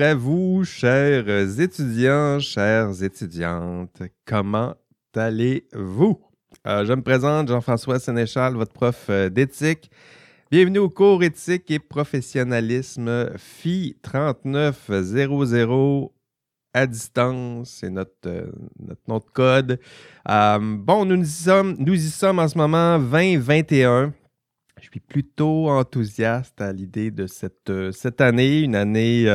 À vous, chers étudiants, chères étudiantes. Comment allez-vous? Euh, je me présente, Jean-François Sénéchal, votre prof euh, d'éthique. Bienvenue au cours éthique et professionnalisme FI 3900 à distance, c'est notre, euh, notre code. bon, nous y, sommes, nous y sommes en ce moment 2021. Je suis plutôt enthousiaste à l'idée de cette, cette année, une année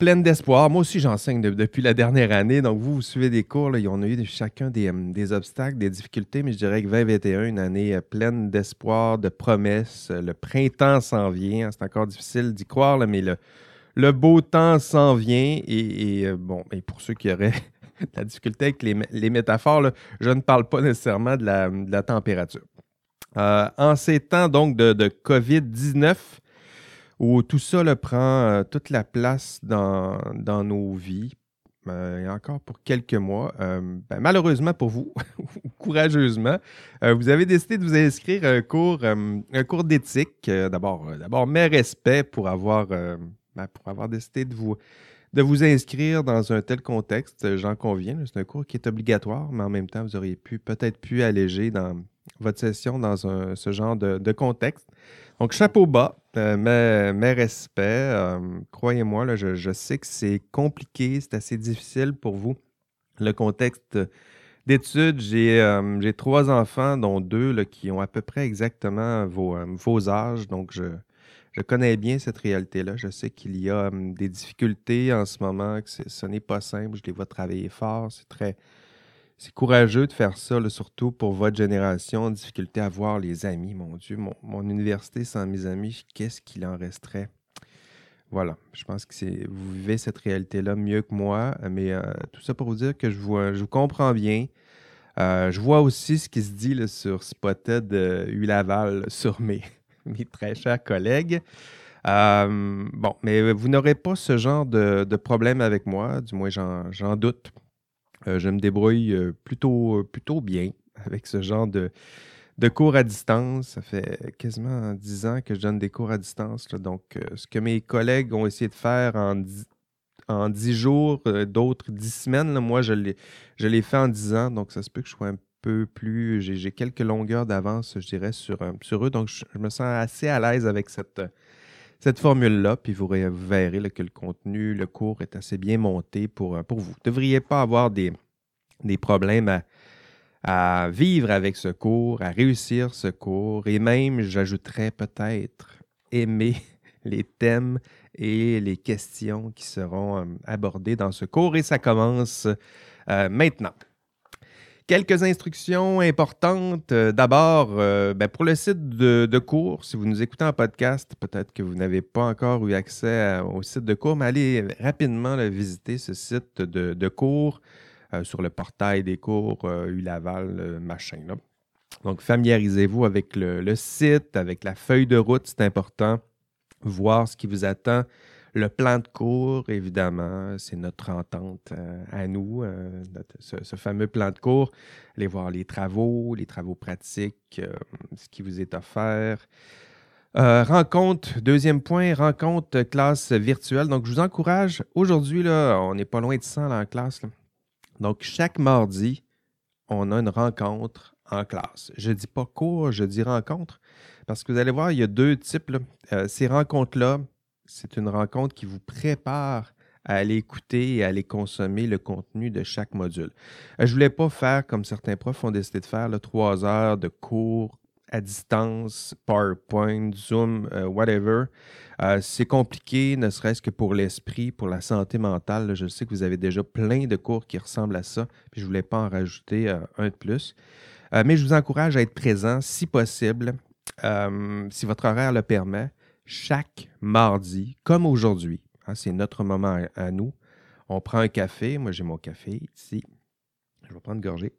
pleine d'espoir. Moi aussi, j'enseigne depuis la dernière année. Donc, vous, vous suivez des cours. Là, on a eu chacun des, euh, des, obstacles, des difficultés, mais je dirais que 2021, une année pleine d'espoir, de promesses. Le printemps s'en vient. C'est encore difficile d'y croire, mais le, beau temps s'en vient. Et, bon, pour ceux qui auraient la difficulté avec les, métaphores, je ne parle pas nécessairement de la, température. Euh, en ces temps donc de, COVID-19, où tout ça prend euh, toute la place dans, nos vies, euh, et encore pour quelques mois, ben, malheureusement pour vous, ou courageusement, vous avez décidé de vous inscrire à un cours, un cours d'éthique. d'abord, d'abord, mes respects pour avoir, ben, pour avoir décidé de vous, de vous inscrire dans un tel contexte, j'en conviens. C'est un cours qui est obligatoire, mais en même temps, vous auriez pu peut-être pu alléger dans, votre session dans ce genre de, contexte. Donc, chapeau bas, euh, mes, respects. Euh, croyez-moi, je, sais que c'est compliqué, c'est assez difficile pour vous. Le contexte d'études, j'ai euh, trois enfants, dont deux qui ont à peu près exactement vos, vos âges. Donc, je, je connais bien cette réalité-là. Je sais qu'il y a des difficultés en ce moment, que ce n'est pas simple. Je les vois travailler fort. C'est très, c'est courageux de faire ça, surtout pour votre génération. Difficulté à voir les amis, mon Dieu. Mon, université sans mes amis, qu'est-ce qu'il en resterait? Voilà, je pense que c'est vous vivez cette réalité-là mieux que moi, mais euh, tout ça pour vous dire que je, vous comprends bien. Euh, je vois aussi ce qui se dit sur Spotted euh, Laval sur mes, très chers collègues. Euh, bon, mais vous n'aurez pas ce genre de problème avec moi, du moins j'en doute. Euh, je me débrouille euh, plutôt, euh, plutôt bien avec ce genre de, de cours à distance. Ça fait quasiment dix ans que je donne des cours à distance. Donc, ce que mes collègues ont essayé de faire en dix, en jours, d'autres dix semaines, moi, je l'ai fait en dix ans. Donc, ça se peut que je sois un peu plus. J'ai quelques longueurs d'avance, je dirais, sur, sur eux. Donc, je, me sens assez à l'aise avec cette, cette formule-là, puis vous, verrez que le contenu, le cours est assez bien monté pour, euh, vous. Vous ne devriez pas avoir des, des problèmes à, vivre avec ce cours, à réussir ce cours, et même, j'ajouterais peut-être, aimer les thèmes et les questions qui seront euh, abordées dans ce cours. Et ça commence euh, maintenant. Quelques instructions importantes. Euh, d'abord, euh, ben, pour le site de, cours, si vous nous écoutez en podcast, peut-être que vous n'avez pas encore eu accès au site de cours, mais allez rapidement visiter ce site de, cours euh, sur le portail des cours ULaval, machin. Donc, familiarisez-vous avec le, site, avec la feuille de route, c'est important. Voir ce qui vous attend le plan de cours, évidemment, c'est notre entente euh, à nous, euh, ce, fameux plan de cours. Allez voir les travaux, les travaux pratiques, euh, ce qui vous est offert. rencontre, deuxième point, rencontre classe virtuelle. Donc, je vous encourage, aujourd'hui, on n'est pas loin de 100 en classe. Donc, chaque mardi, on a une rencontre en classe. Je ne dis pas cours, je dis rencontre, parce que vous allez voir, il y a deux types. ces rencontres-là, c'est une rencontre qui vous prépare à aller écouter et à aller consommer le contenu de chaque module. Euh, je ne voulais pas faire comme certains profs ont décidé de faire, trois heures de cours à distance, PowerPoint, Zoom, euh, whatever. Euh, c'est compliqué, ne serait-ce que pour l'esprit, pour la santé mentale. Je sais que vous avez déjà plein de cours qui ressemblent à ça, puis je ne voulais pas en rajouter un de plus. mais je vous encourage à être présent si possible, si votre horaire le permet chaque mardi, comme aujourd'hui. Hein, c'est notre moment à, nous. On prend un café. Moi, j'ai mon café ici. Je vais prendre une gorgée.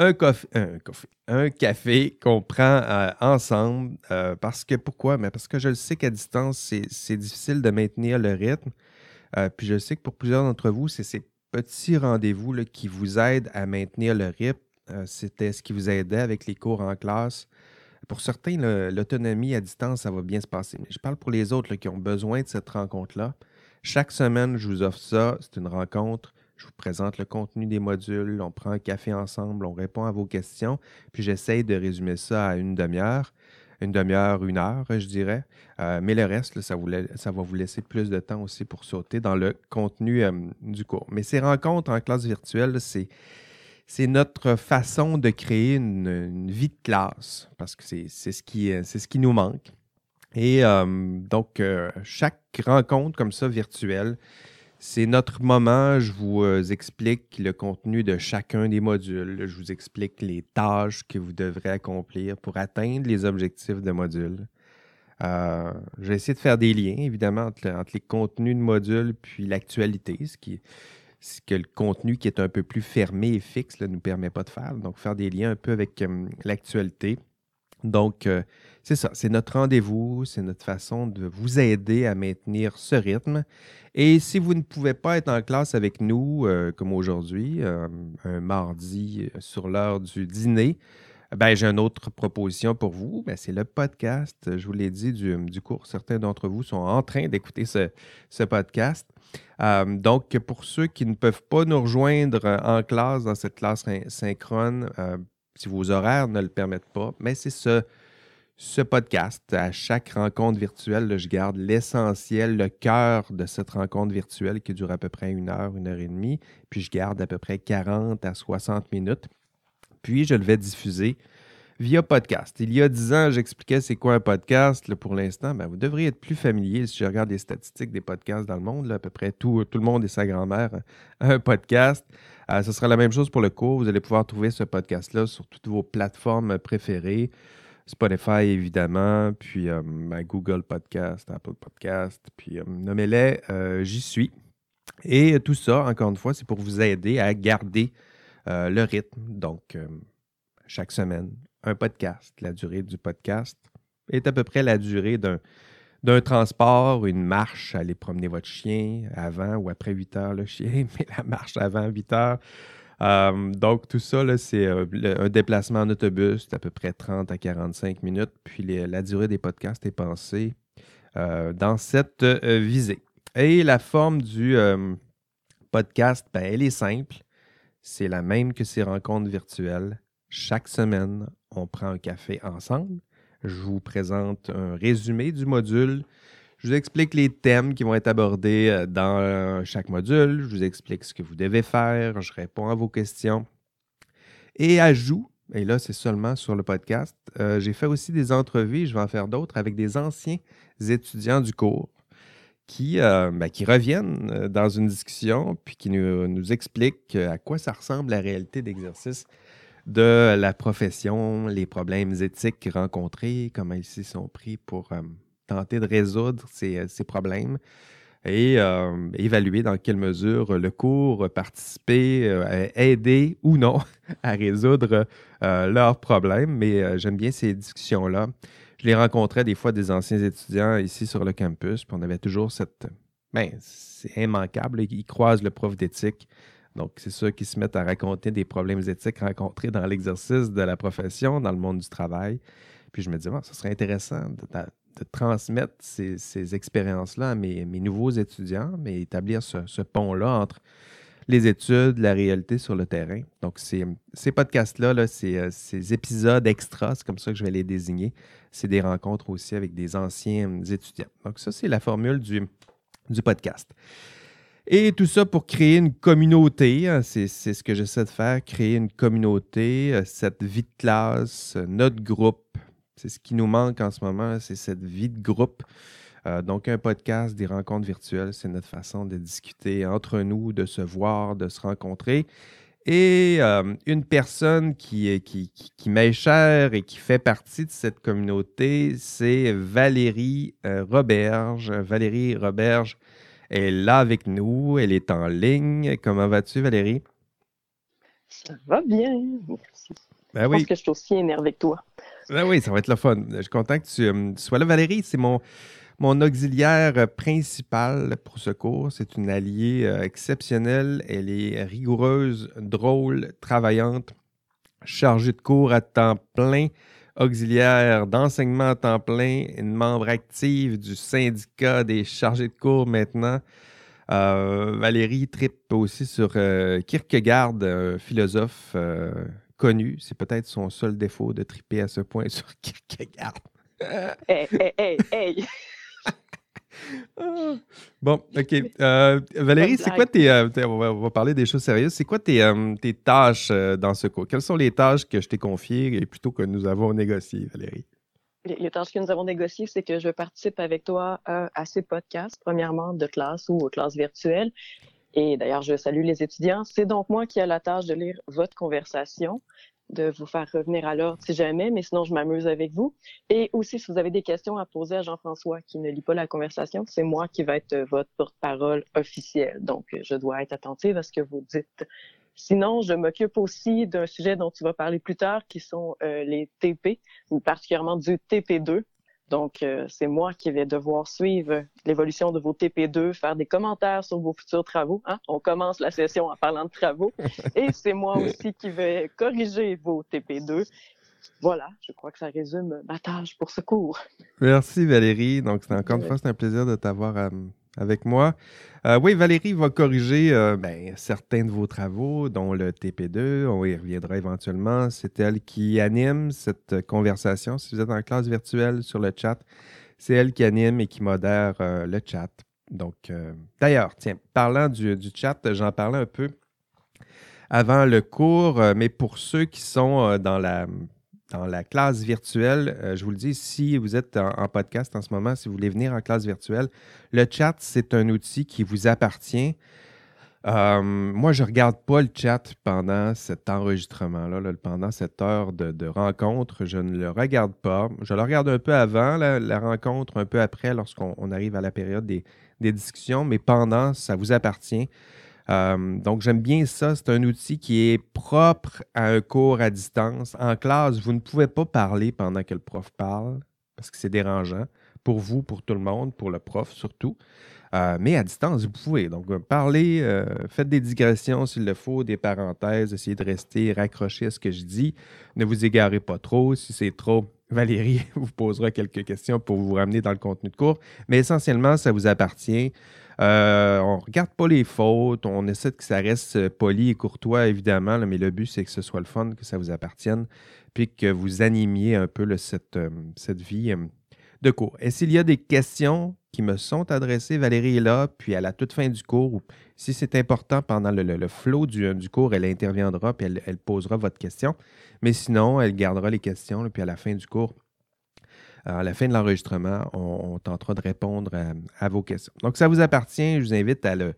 Un, café, un, café, un café qu'on prend euh, ensemble. Euh, parce que pourquoi? Mais parce que je le sais qu'à distance, c'est difficile de maintenir le rythme. Euh, puis je sais que pour plusieurs d'entre vous, c'est ces petits rendez-vous qui vous aident à maintenir le rythme. C'était ce qui vous aidait avec les cours en classe Pour certains, l'autonomie à distance, ça va bien se passer. Mais je parle pour les autres qui ont besoin de cette rencontre-là. Chaque semaine, je vous offre ça. C'est une rencontre. Je vous présente le contenu des modules. On prend un café ensemble. On répond à vos questions. Puis j'essaye de résumer ça à une demi-heure. Une demi-heure, une heure, je dirais. Euh, mais le reste, ça, va vous laisser plus de temps aussi pour sauter dans le contenu euh, du cours. Mais ces rencontres en classe virtuelle, c'est c'est notre façon de créer une, vie de classe, parce que c'est ce, qui, nous manque. Et euh, donc, euh, chaque rencontre comme ça virtuelle, c'est notre moment. Je vous euh, explique le contenu de chacun des modules. Je vous explique les tâches que vous devrez accomplir pour atteindre les objectifs de module. J'ai essayé de faire des liens, évidemment, entre, les contenus de modules puis l'actualité, ce qui, que le contenu qui est un peu plus fermé et fixe ne nous permet pas de faire. Donc, faire des liens un peu avec euh, l'actualité. Donc, euh, c'est ça, c'est notre rendez-vous, c'est notre façon de vous aider à maintenir ce rythme. Et si vous ne pouvez pas être en classe avec nous, euh, comme aujourd'hui, un mardi sur l'heure du dîner, ben, j'ai une autre proposition pour vous. Ben, c'est le podcast, je vous l'ai dit, du, cours. Certains d'entre vous sont en train d'écouter ce, podcast. Euh, donc, pour ceux qui ne peuvent pas nous rejoindre en classe, dans cette classe synchrone, euh, si vos horaires ne le permettent pas, mais c'est ce, ce podcast. À chaque rencontre virtuelle, je garde l'essentiel, le cœur de cette rencontre virtuelle qui dure à peu près une heure, une heure et demie, puis je garde à peu près 40 à 60 minutes. Puis, je le vais diffuser via podcast. Il y a dix ans, j'expliquais c'est quoi un podcast. pour l'instant, ben, vous devriez être plus familier. Si je regarde les statistiques des podcasts dans le monde, à peu près tout, le monde et sa grand-mère a un podcast. Euh, ce sera la même chose pour le cours. Vous allez pouvoir trouver ce podcast-là sur toutes vos plateformes préférées. Spotify, évidemment, puis euh, ben, Google Podcast, Apple Podcast, puis euh, nommez-les, j'y suis. Et tout ça, encore une fois, c'est pour vous aider à garder euh, le rythme, donc euh, chaque semaine, un podcast. La durée du podcast est à peu près la durée d'un transport, une marche, aller promener votre chien avant ou après 8 heures, le chien, mais la marche avant 8 heures. Euh, donc, tout ça, c'est un déplacement en autobus, c'est à peu près 30 à 45 minutes. Puis la durée des podcasts est pensée dans cette visée. Et la forme du podcast, ben, elle est simple c'est la même que ces rencontres virtuelles. Chaque semaine, on prend un café ensemble. Je vous présente un résumé du module. Je vous explique les thèmes qui vont être abordés euh, dans euh, chaque module. Je vous explique ce que vous devez faire. Je réponds à vos questions. Et ajout, et là, c'est seulement sur le podcast, euh, j'ai fait aussi des entrevues, je vais en faire d'autres, avec des anciens étudiants du cours qui, euh, ben, qui reviennent euh, dans une discussion puis qui nous, expliquent à quoi ça ressemble la réalité d'exercice de la profession, les problèmes éthiques rencontrés, comment ils s'y sont pris pour euh, tenter de résoudre ces, problèmes et évaluer dans quelle mesure le cours participer, aider ou non à résoudre leurs problèmes. Mais j'aime bien ces discussions-là je les rencontrais des fois des anciens étudiants ici sur le campus, puis on avait toujours cette. Ben, c'est immanquable. Ils croisent le prof d'éthique. Donc, c'est ceux qui se mettent à raconter des problèmes éthiques rencontrés dans l'exercice de la profession, dans le monde du travail. Puis je me disais, ce serait intéressant de, transmettre ces, expériences-là à mes, nouveaux étudiants, mais établir ce pont-là entre les études, la réalité sur le terrain. Donc, ces, podcasts-là, là, euh, ces, épisodes extras, c'est comme ça que je vais les désigner, c'est des rencontres aussi avec des anciens étudiants. Donc, ça, c'est la formule du, du podcast. Et tout ça pour créer une communauté. Hein, c'est ce que j'essaie de faire, créer une communauté, euh, cette vie de classe, euh, notre groupe. C'est ce qui nous manque en ce moment, c'est cette vie de groupe. Euh, donc, un podcast, des rencontres virtuelles, c'est notre façon de discuter entre nous, de se voir, de se rencontrer. Et euh, une personne qui, qui, qui, m'est chère et qui fait partie de cette communauté, c'est Valérie euh, Roberge. Valérie Roberge est là avec nous, elle est en ligne. Comment vas-tu, Valérie? Ça va bien, merci. Ben je pense que je suis aussi énervé que toi. Ben oui, ça va être le fun. Je suis content que tu sois là. Valérie, c'est mon, mon auxiliaire principal pour ce cours, c'est une alliée euh, exceptionnelle. Elle est rigoureuse, drôle, travaillante, chargée de cours à temps plein, auxiliaire d'enseignement à temps plein, une membre active du syndicat des chargés de cours maintenant. Euh, Valérie tripe aussi sur euh, Kierkegaard, un philosophe connu. C'est peut-être son seul défaut de triper à ce point sur Kierkegaard. hey, hey, hey, hey! bon, OK. Valérie, c'est quoi tes. on, va, parler des choses sérieuses. C'est quoi tes, tes tâches dans ce cours? Quelles sont les tâches que je t'ai confiées et plutôt que nous avons négociées, Valérie? les, tâches que nous avons négociées, c'est que je participe avec toi euh, à ces podcasts, premièrement de classe ou aux classes virtuelles. Et d'ailleurs, je salue les étudiants. C'est donc moi qui ai la tâche de lire votre conversation, de vous faire revenir à l'ordre si jamais, mais sinon, je m'amuse avec vous. Et aussi, si vous avez des questions à poser à Jean-François qui ne lit pas la conversation, c'est moi qui vais être votre porte-parole officielle. Donc, je dois être attentive à ce que vous dites. Sinon, je m'occupe aussi d'un sujet dont tu vas parler plus tard, qui sont euh, les TP, particulièrement du TP2. Donc, euh, c'est moi qui vais devoir suivre l'évolution de vos TP2, faire des commentaires sur vos futurs travaux. Hein? On commence la session en parlant de travaux. Et c'est moi aussi qui vais corriger vos TP2. Voilà, je crois que ça résume ma tâche pour ce cours. Merci Valérie. Donc, c'est encore une fois, c'est un plaisir de t'avoir euh, avec moi. Euh, oui, Valérie va corriger euh, ben, certains de vos travaux, dont le TP2. On y reviendra éventuellement. C'est elle qui anime cette conversation. Si vous êtes en classe virtuelle sur le chat, c'est elle qui anime et qui modère euh, le chat. Donc, d'ailleurs, tiens, parlant du, du chat, j'en parlais un peu avant le cours, mais pour ceux qui sont dans la dans la classe virtuelle, euh, je vous le dis, si vous êtes en, podcast en ce moment, si vous voulez venir en classe virtuelle, le chat, c'est un outil qui vous appartient. Euh, moi, je ne regarde pas le chat pendant cet enregistrement-là, pendant cette heure de, rencontre. Je ne le regarde pas. Je le regarde un peu avant la, rencontre, un peu après, lorsqu'on arrive à la période des, des discussions, mais pendant, ça vous appartient. Euh, donc, j'aime bien ça. C'est un outil qui est propre à un cours à distance. En classe, vous ne pouvez pas parler pendant que le prof parle parce que c'est dérangeant pour vous, pour tout le monde, pour le prof surtout. Euh, mais à distance, vous pouvez. Donc, euh, parlez, faites des digressions s'il le faut, des parenthèses, essayez de rester raccroché à ce que je dis. Ne vous égarez pas trop. Si c'est trop, Valérie vous posera quelques questions pour vous ramener dans le contenu de cours. Mais essentiellement, ça vous appartient. Euh, on ne regarde pas les fautes, on essaie que ça reste euh, poli et courtois, évidemment, mais le but, c'est que ce soit le fun, que ça vous appartienne, puis que vous animiez un peu cette, euh, cette vie de cours. Et s'il y a des questions qui me sont adressées, Valérie est là, puis à la toute fin du cours, si c'est important pendant le, le, du, cours, elle interviendra, puis elle, posera votre question. Mais sinon, elle gardera les questions, puis à la fin du cours, à la fin de l'enregistrement, on, tentera de répondre à, vos questions. Donc, ça vous appartient. Je vous invite à le,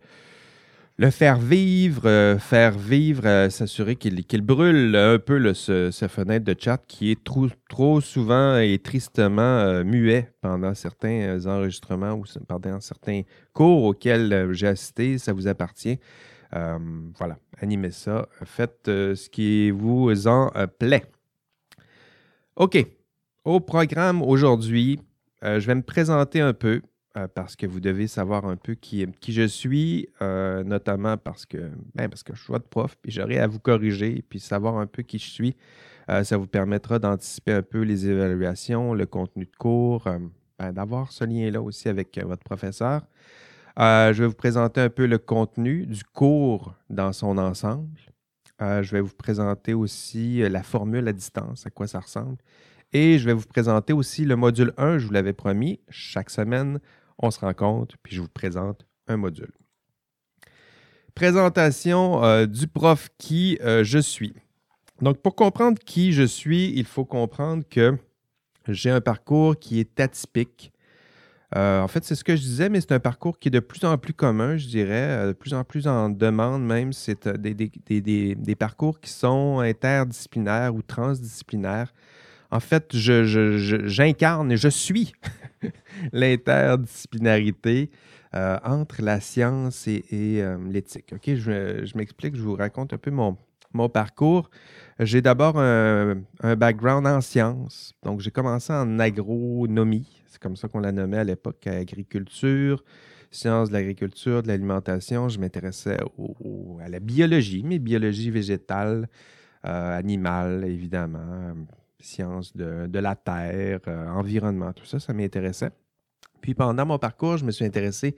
faire vivre, euh, faire vivre, euh, s'assurer qu'il brûle un peu le, ce, fenêtre de chat qui est trop, souvent et tristement euh, muet pendant certains enregistrements ou pendant certains cours auxquels j'ai assisté. Ça vous appartient. voilà, animez ça. Faites ce qui vous en plaît. OK. Au programme aujourd'hui, euh, je vais me présenter un peu euh, parce que vous devez savoir un peu qui, je suis, euh, notamment parce que, ben, parce que je suis votre prof, puis j'aurai à vous corriger, puis savoir un peu qui je suis. ça vous permettra d'anticiper un peu les évaluations, le contenu de cours, ben, d'avoir ce lien-là aussi avec votre professeur. je vais vous présenter un peu le contenu du cours dans son ensemble. je vais vous présenter aussi la formule à distance, à quoi ça ressemble. Et je vais vous présenter aussi le module 1, je vous l'avais promis. Chaque semaine, on se rencontre, puis je vous présente un module. Présentation euh, du prof qui euh, je suis. Donc, pour comprendre qui je suis, il faut comprendre que j'ai un parcours qui est atypique. Euh, en fait, c'est ce que je disais, mais c'est un parcours qui est de plus en plus commun, je dirais, de plus en plus en demande même. C'est des, des, parcours qui sont interdisciplinaires ou transdisciplinaires. En fait, j'incarne et je suis l'interdisciplinarité euh, entre la science et, euh, l'éthique. OK, je, m'explique, je vous raconte un peu mon, parcours. J'ai d'abord un, background en sciences. Donc, j'ai commencé en agronomie. C'est comme ça qu'on la nommait à l'époque, agriculture, sciences de l'agriculture, de l'alimentation. Je m'intéressais à la biologie, mais biologie végétale, euh, animale, évidemment sciences de, la Terre, environnement, tout ça, ça m'intéressait. Puis pendant mon parcours, je me suis intéressé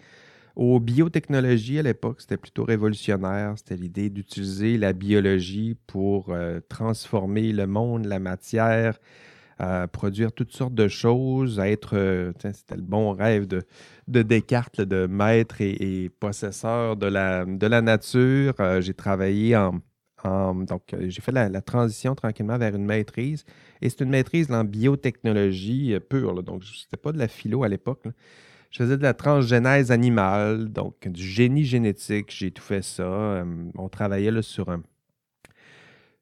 aux biotechnologies à l'époque. C'était plutôt révolutionnaire. C'était l'idée d'utiliser la biologie pour transformer le monde, la matière, à produire toutes sortes de choses, être, euh, c'était le bon rêve de, de Descartes, de maître et, possesseur de la, de nature. Euh, j'ai travaillé en, donc, euh, j'ai fait la, transition tranquillement vers une maîtrise. Et c'est une maîtrise en biotechnologie pure. donc, ce n'était pas de la philo à l'époque. Je faisais de la transgénèse animale, donc du génie génétique. J'ai tout fait ça. on travaillait sur un,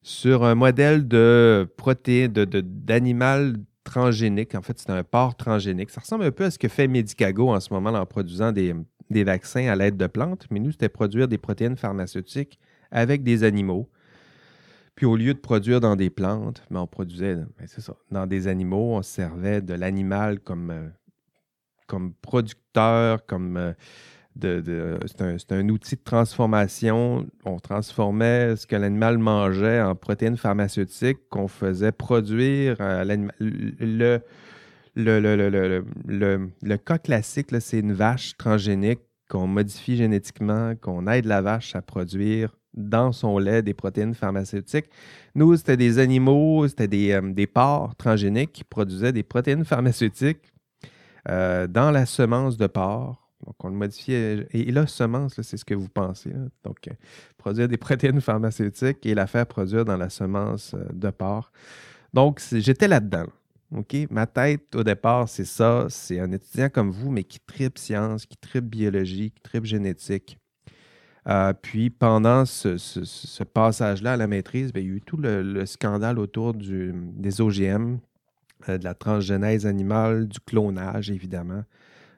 sur un modèle de protéines, d'animal de, transgénique. En fait, c'est un porc transgénique. Ça ressemble un peu à ce que fait Medicago en ce moment en produisant des, vaccins à l'aide de plantes. Mais nous, c'était produire des protéines pharmaceutiques avec des animaux. Puis au lieu de produire dans des plantes, mais ben, on produisait, ben, dans des animaux, on servait de l'animal comme, euh, comme producteur, comme euh, c'est un, outil de transformation. On transformait ce que l'animal mangeait en protéines pharmaceutiques qu'on faisait produire à l'animal. Le, le, cas classique, c'est une vache transgénique qu'on modifie génétiquement, qu'on aide la vache à produire dans son lait des protéines pharmaceutiques. Nous, c'était des animaux, c'était des, euh, des porcs transgéniques qui produisaient des protéines pharmaceutiques euh, dans la semence de porc donc, on le modifie. Et, là, semence, c'est ce que vous pensez. Donc, euh, produire des protéines pharmaceutiques et la faire produire dans la semence de porc. Donc, j'étais là-dedans. OK? Ma tête, au départ, c'est ça. C'est un étudiant comme vous, mais qui tripe science, qui tripe biologie, qui tripe génétique. Euh, puis, pendant ce, passage-là à la maîtrise, ben, il y a eu tout le, scandale autour des OGM, de la transgénèse animale, du clonage, évidemment.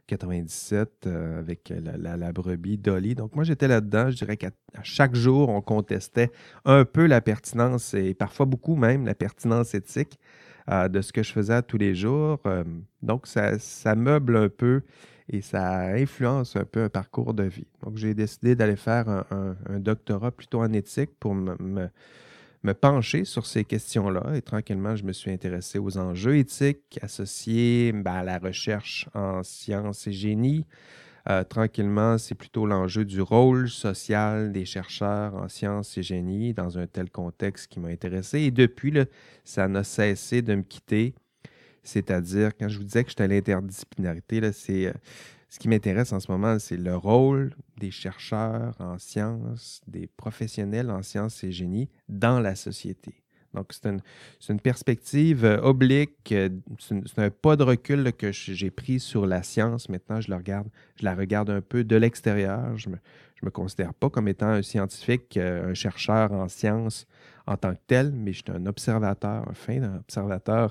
97 euh, avec la, brebis Dolly. Donc moi, j'étais là-dedans. Je dirais qu'à chaque jour, on contestait un peu la pertinence et parfois beaucoup même la pertinence éthique euh, de ce que je faisais tous les jours. Euh, donc ça, meuble un peu et ça influence un peu un parcours de vie. Donc j'ai décidé d'aller faire un, doctorat plutôt en éthique pour me pencher sur ces questions-là et tranquillement, je me suis intéressé aux enjeux éthiques associés ben, à la recherche en sciences et génie. Euh, tranquillement, c'est plutôt l'enjeu du rôle social des chercheurs en sciences et génie dans un tel contexte qui m'a intéressé. Et depuis, là, ça n'a cessé de me quitter. C'est-à-dire, quand je vous disais que j'étais à l'interdisciplinarité, c'est euh, ce qui m'intéresse en ce moment, c'est le rôle des chercheurs en sciences, des professionnels en sciences et génie dans la société. Donc, c'est une, perspective euh, oblique, euh, c'est un pas de recul que j'ai pris sur la science. Maintenant, je la regarde, je la regarde un peu de l'extérieur. Je ne me, considère pas comme étant un scientifique, un chercheur en sciences en tant que tel, mais je suis un observateur, un fin observateur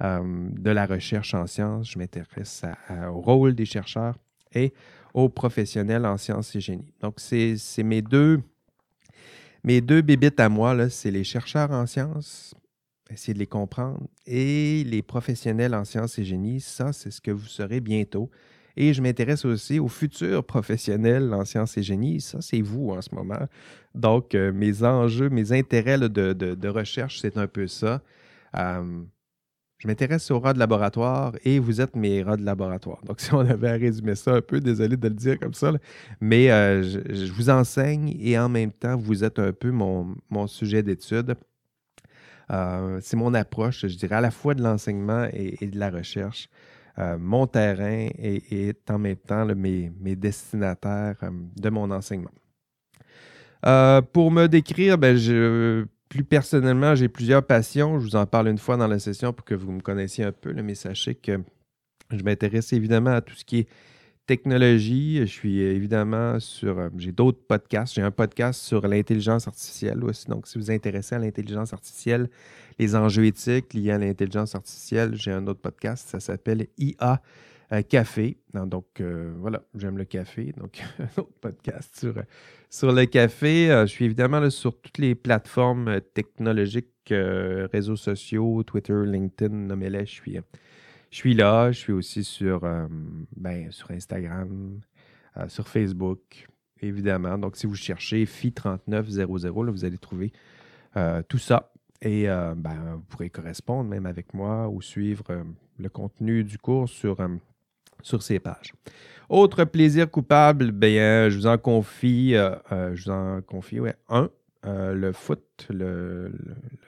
de la recherche en sciences. Je m'intéresse au rôle des chercheurs et aux professionnels en sciences et génie. Donc, c'est mes deux mes deux bébites à moi, c'est les chercheurs en sciences, essayer de les comprendre, et les professionnels en sciences et génie. Ça, c'est ce que vous serez bientôt. Et je m'intéresse aussi aux futurs professionnels en sciences et génie. Ça, c'est vous en ce moment. Donc, euh, mes enjeux, mes intérêts de, recherche, c'est un peu ça. Euh, je m'intéresse aux rats de laboratoire et vous êtes mes rats de laboratoire. Donc, si on avait à résumer ça un peu, désolé de le dire comme ça, mais euh, je, vous enseigne et en même temps, vous êtes un peu mon, sujet d'étude. C'est mon approche, je dirais, à la fois de l'enseignement et, de la recherche. Euh, mon terrain est, en même temps mes, destinataires de mon enseignement. pour me décrire, ben, plus personnellement, j'ai plusieurs passions. Je vous en parle une fois dans la session pour que vous me connaissiez un peu, mais sachez que je m'intéresse évidemment à tout ce qui est technologie. Je suis évidemment sur. Euh, j'ai d'autres podcasts. J'ai un podcast sur l'intelligence artificielle aussi. Donc, si vous intéressez à l'intelligence artificielle, les enjeux éthiques liés à l'intelligence artificielle, j'ai un autre podcast. Ça s'appelle IA café. donc, euh, voilà, j'aime le café. Donc, un autre podcast sur, sur le café. Euh, je suis évidemment sur toutes les plateformes euh, technologiques, réseaux sociaux, Twitter, LinkedIn, nommez-les. Je suis, je suis là. Je suis aussi sur, ben, sur Instagram, sur Facebook, évidemment. Donc, si vous cherchez FI3900, vous allez trouver tout ça. et ben, vous pourrez correspondre même avec moi ou suivre le contenu du cours sur, ces pages. Autre plaisir coupable, bien, je vous en confie, je vous en confie ouais, un. Le foot, le,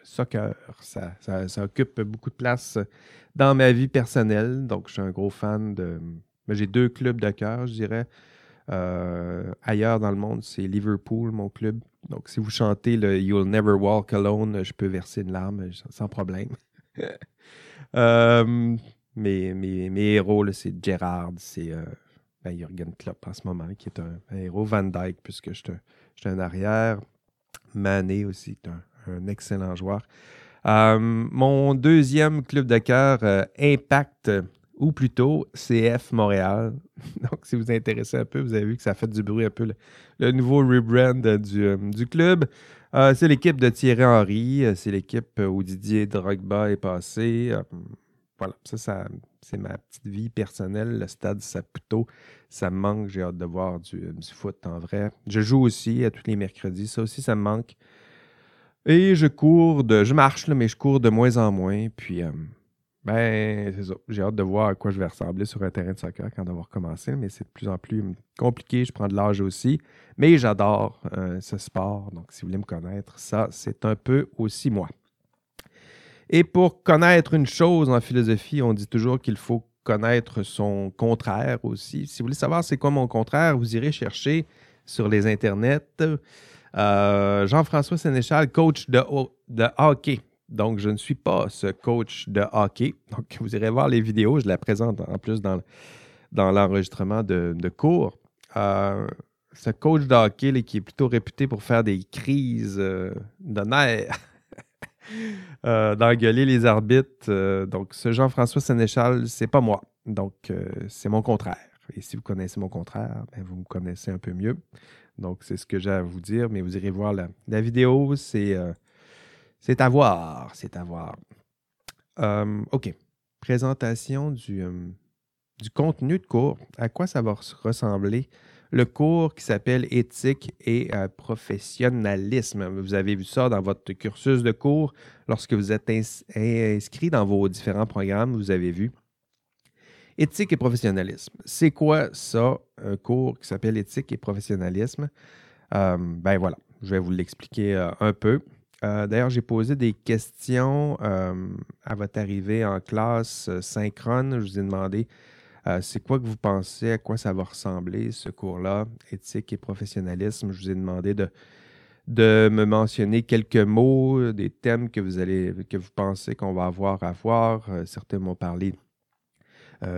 soccer, ça, ça, occupe beaucoup de place dans ma vie personnelle. Donc, je suis un gros fan de. Ben, j'ai deux clubs de cœur, je dirais. Euh, ailleurs dans le monde, c'est Liverpool, mon club. Donc, si vous chantez le You'll Never Walk Alone, je peux verser une larme sans problème. euh, mes, mes, héros, c'est Gerrard, c'est euh, ben, Jürgen Klopp en ce moment, qui est un, héros. Van Dyke, puisque je suis un, arrière. Mané aussi, un, un excellent joueur. Euh, mon deuxième club de cœur, Impact ou plutôt CF Montréal. Donc, si vous intéressez un peu, vous avez vu que ça fait du bruit un peu le, nouveau rebrand du, euh, du club. Euh, c'est l'équipe de Thierry Henry, euh, c'est l'équipe où Didier Drogba est passé. voilà, ça, ça c'est ma petite vie personnelle. Le stade Saputo, ça me manque. J'ai hâte de voir du, du, foot en vrai. Je joue aussi à tous les mercredis. Ça aussi, ça me manque. Et je cours de. Je marche, mais je cours de moins en moins. Puis ben, c'est. J'ai hâte de voir à quoi je vais ressembler sur un terrain de soccer quand on va recommencer, mais c'est de plus en plus compliqué. Je prends de l'âge aussi. Mais j'adore euh, ce sport. Donc, si vous voulez me connaître, ça, c'est un peu aussi moi. Et pour connaître une chose en philosophie, on dit toujours qu'il faut connaître son contraire aussi. Si vous voulez savoir c'est quoi mon contraire, vous irez chercher sur les internets euh, Jean-François Sénéchal, coach de, de hockey. Donc, je ne suis pas ce coach de hockey. Donc, vous irez voir les vidéos. Je la présente en plus dans, dans l'enregistrement de, cours. Euh, ce coach de hockey qui est plutôt réputé pour faire des crises euh, de nerfs, euh, d'engueuler les arbitres. donc, ce Jean-François Sénéchal, c'est pas moi. Donc, c'est mon contraire. Et si vous connaissez mon contraire, ben, vous me connaissez un peu mieux. Donc, c'est ce que j'ai à vous dire. Mais vous irez voir la, vidéo. C'est à voir, c'est à voir. Euh, OK. Présentation du, euh, du contenu de cours. À quoi ça va ressembler? Le cours qui s'appelle Éthique et euh, professionnalisme. Vous avez vu ça dans votre cursus de cours. Lorsque vous êtes inscrit dans vos différents programmes, vous avez vu. Éthique et professionnalisme. C'est quoi ça, un cours qui s'appelle Éthique et professionnalisme? ben voilà, je vais vous l'expliquer un peu. Euh, d'ailleurs, j'ai posé des questions euh, à votre arrivée en classe euh, synchrone. Je vous ai demandé c'est quoi que vous pensez, à quoi ça va ressembler ce cours-là, éthique et professionnalisme? Je vous ai demandé de, me mentionner quelques mots, des thèmes que vous pensez qu'on va avoir à voir. certains m'ont parlé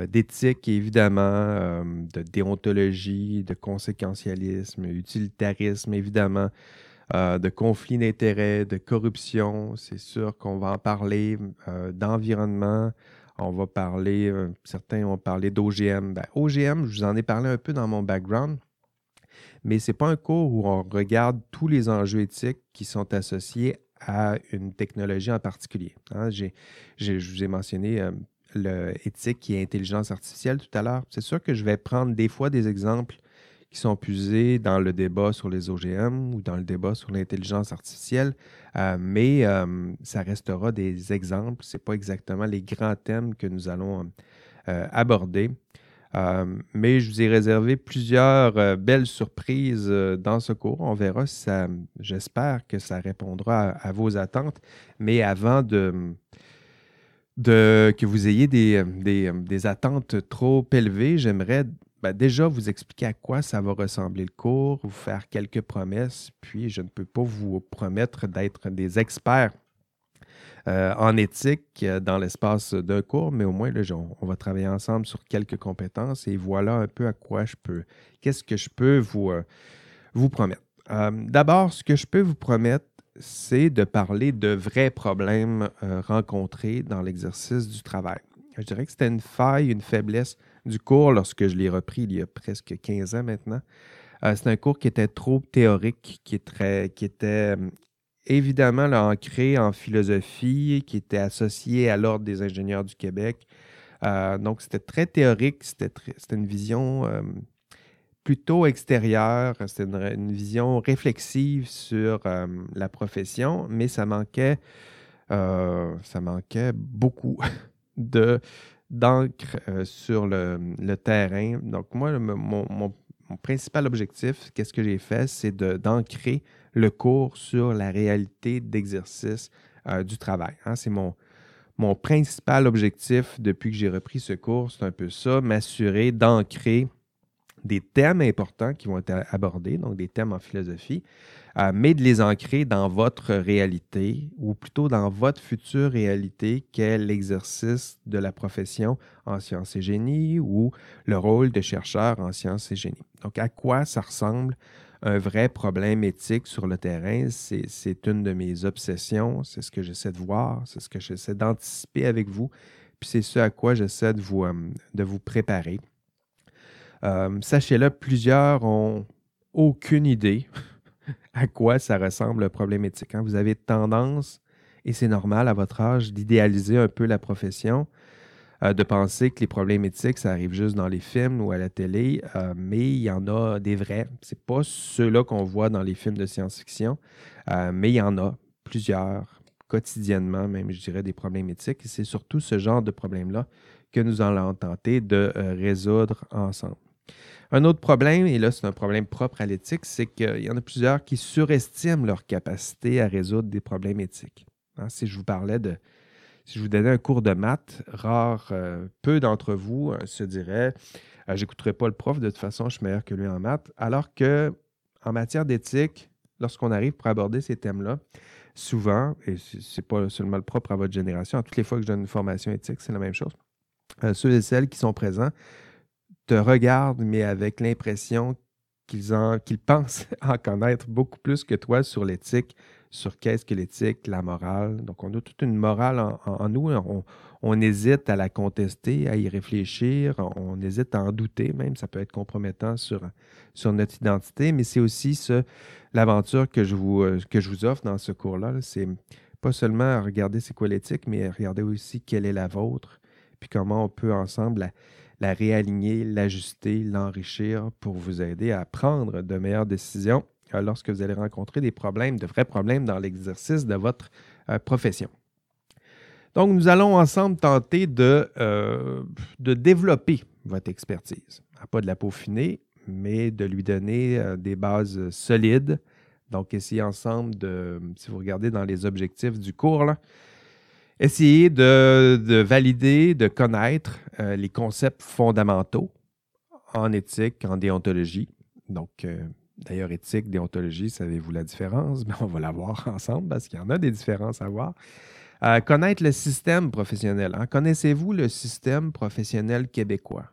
d'éthique, évidemment, de déontologie, de conséquentialisme, utilitarisme, évidemment, euh, de conflits d'intérêts, de corruption. C'est sûr qu'on va en parler euh, d'environnement. On va parler, euh, certains ont parlé d'OGM. Ben, OGM, je vous en ai parlé un peu dans mon background, mais ce n'est pas un cours où on regarde tous les enjeux éthiques qui sont associés à une technologie en particulier. Hein. je vous ai mentionné l'éthique et intelligence artificielle tout à l'heure. C'est sûr que je vais prendre des fois des exemples qui sont puisés dans le débat sur les OGM ou dans le débat sur l'intelligence artificielle, euh, mais euh, ça restera des exemples. Ce n'est pas exactement les grands thèmes que nous allons euh, aborder. mais je vous ai réservé plusieurs belles surprises dans ce cours. On verra si ça, j'espère que ça répondra à, vos attentes. Mais avant de, que vous ayez des, des attentes trop élevées, j'aimerais ben, déjà vous expliquer à quoi ça va ressembler le cours, vous faire quelques promesses, puis je ne peux pas vous promettre d'être des experts euh, en éthique euh, dans l'espace d'un cours, mais au moins, là, on, va travailler ensemble sur quelques compétences et voilà un peu à quoi je peux, qu'est-ce que je peux vous, euh, vous promettre. D'abord, ce que je peux vous promettre, c'est de parler de vrais problèmes rencontrés dans l'exercice du travail. Je dirais que c'était une faille, une faiblesse du cours lorsque je l'ai repris il y a presque 15 ans maintenant. Euh, c'est un cours qui était trop théorique, qui, était euh, évidemment ancré en philosophie, qui était associé à l'Ordre des ingénieurs du Québec. Euh, donc, c'était très théorique, c'était une vision plutôt extérieure, c'était une, vision réflexive sur la profession, mais ça manquait ça manquait beaucoup de d'encre sur le, terrain. Donc, moi, mon, principal objectif, qu'est-ce que j'ai fait, c'est d'ancrer le cours sur la réalité d'exercice du travail. Hein. C'est mon principal objectif depuis que j'ai repris ce cours, c'est un peu ça, m'assurer d'ancrer des thèmes importants qui vont être abordés, donc des thèmes en philosophie, mais de les ancrer dans votre réalité ou plutôt dans votre future réalité qu'est l'exercice de la profession en sciences et génie ou le rôle de chercheur en sciences et génie. Donc, à quoi ça ressemble un vrai problème éthique sur le terrain? C'est une de mes obsessions, c'est ce que j'essaie de voir, c'est ce que j'essaie d'anticiper avec vous, puis c'est ce à quoi j'essaie de vous, euh, de vous préparer. Euh, sachez-le, plusieurs ont aucune idée à quoi ça ressemble le problème éthique. Hein? Vous avez tendance, et c'est normal à votre âge, d'idéaliser un peu la profession. Euh, de penser que les problèmes éthiques, ça arrive juste dans les films ou à la télé, euh, mais il y en a des vrais. Ce pas ceux-là qu'on voit dans les films de science-fiction, euh, mais il y en a plusieurs, quotidiennement même, je dirais, des problèmes éthiques. C'est surtout ce genre de problème-là que nous allons tenter de résoudre ensemble. Un autre problème, et là c'est un problème propre à l'éthique, c'est qu'il y en a plusieurs qui surestiment leur capacité à résoudre des problèmes éthiques. Hein, si je vous parlais de si je vous donnais un cours de maths, rare, euh, peu d'entre vous euh, se diraient euh, j'écouterai pas le prof, de toute façon, je suis meilleur que lui en maths. Alors que en matière d'éthique, lorsqu'on arrive pour aborder ces thèmes-là, souvent, et c'est pas seulement le propre à votre génération, à toutes les fois que je donne une formation éthique, c'est la même chose. ceux et celles qui sont présents te regardent, mais avec l'impression qu'ils pensent en connaître beaucoup plus que toi sur l'éthique, sur qu'est-ce que l'éthique, la morale. Donc, on a toute une morale en, nous. On, hésite à la contester, à y réfléchir. On, hésite à en douter même. Ça peut être compromettant sur, sur notre identité. Mais c'est aussi ce, l'aventure que, je vous, euh, que je vous offre dans ce cours-là. C'est pas seulement regarder c'est quoi l'éthique, mais regarder aussi quelle est la vôtre. Puis comment on peut ensemble la, la réaligner, l'ajuster, l'enrichir pour vous aider à prendre de meilleures décisions euh, lorsque vous allez rencontrer des problèmes, de vrais problèmes dans l'exercice de votre euh, profession. Donc, nous allons ensemble tenter de, euh, développer votre expertise. Pas de la peaufiner, mais de lui donner des bases solides. Donc, essayez ensemble de, si vous regardez dans les objectifs du cours, essayez de, de, valider, de connaître les concepts fondamentaux en éthique, en déontologie. Donc, D'ailleurs, éthique, déontologie, savez-vous la différence? Mais on va la voir ensemble parce qu'il y en a des différences à voir. Euh, connaître le système professionnel. Hein. Connaissez-vous le système professionnel québécois?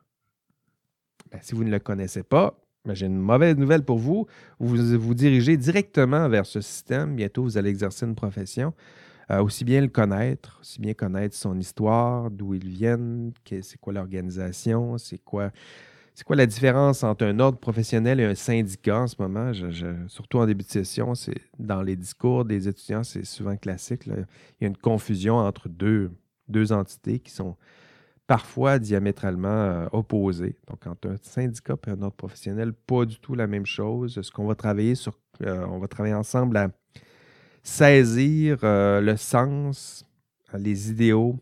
Ben, si vous ne le connaissez pas, ben, j'ai une mauvaise nouvelle pour vous. Vous vous dirigez directement vers ce système. Bientôt, vous allez exercer une profession. Euh, aussi bien le connaître, aussi bien connaître son histoire, d'où ils viennent, c'est quoi l'organisation, c'est quoi c'est quoi la différence entre un ordre professionnel et un syndicat en ce moment? surtout en début de session, c'est dans les discours des étudiants, c'est souvent classique. Il y a une confusion entre deux, deux entités qui sont parfois diamétralement euh, opposées. Donc, entre un syndicat et un ordre professionnel, pas du tout la même chose. Ce qu'on va travailler sur, euh, on va travailler ensemble à saisir euh, le sens, les idéaux,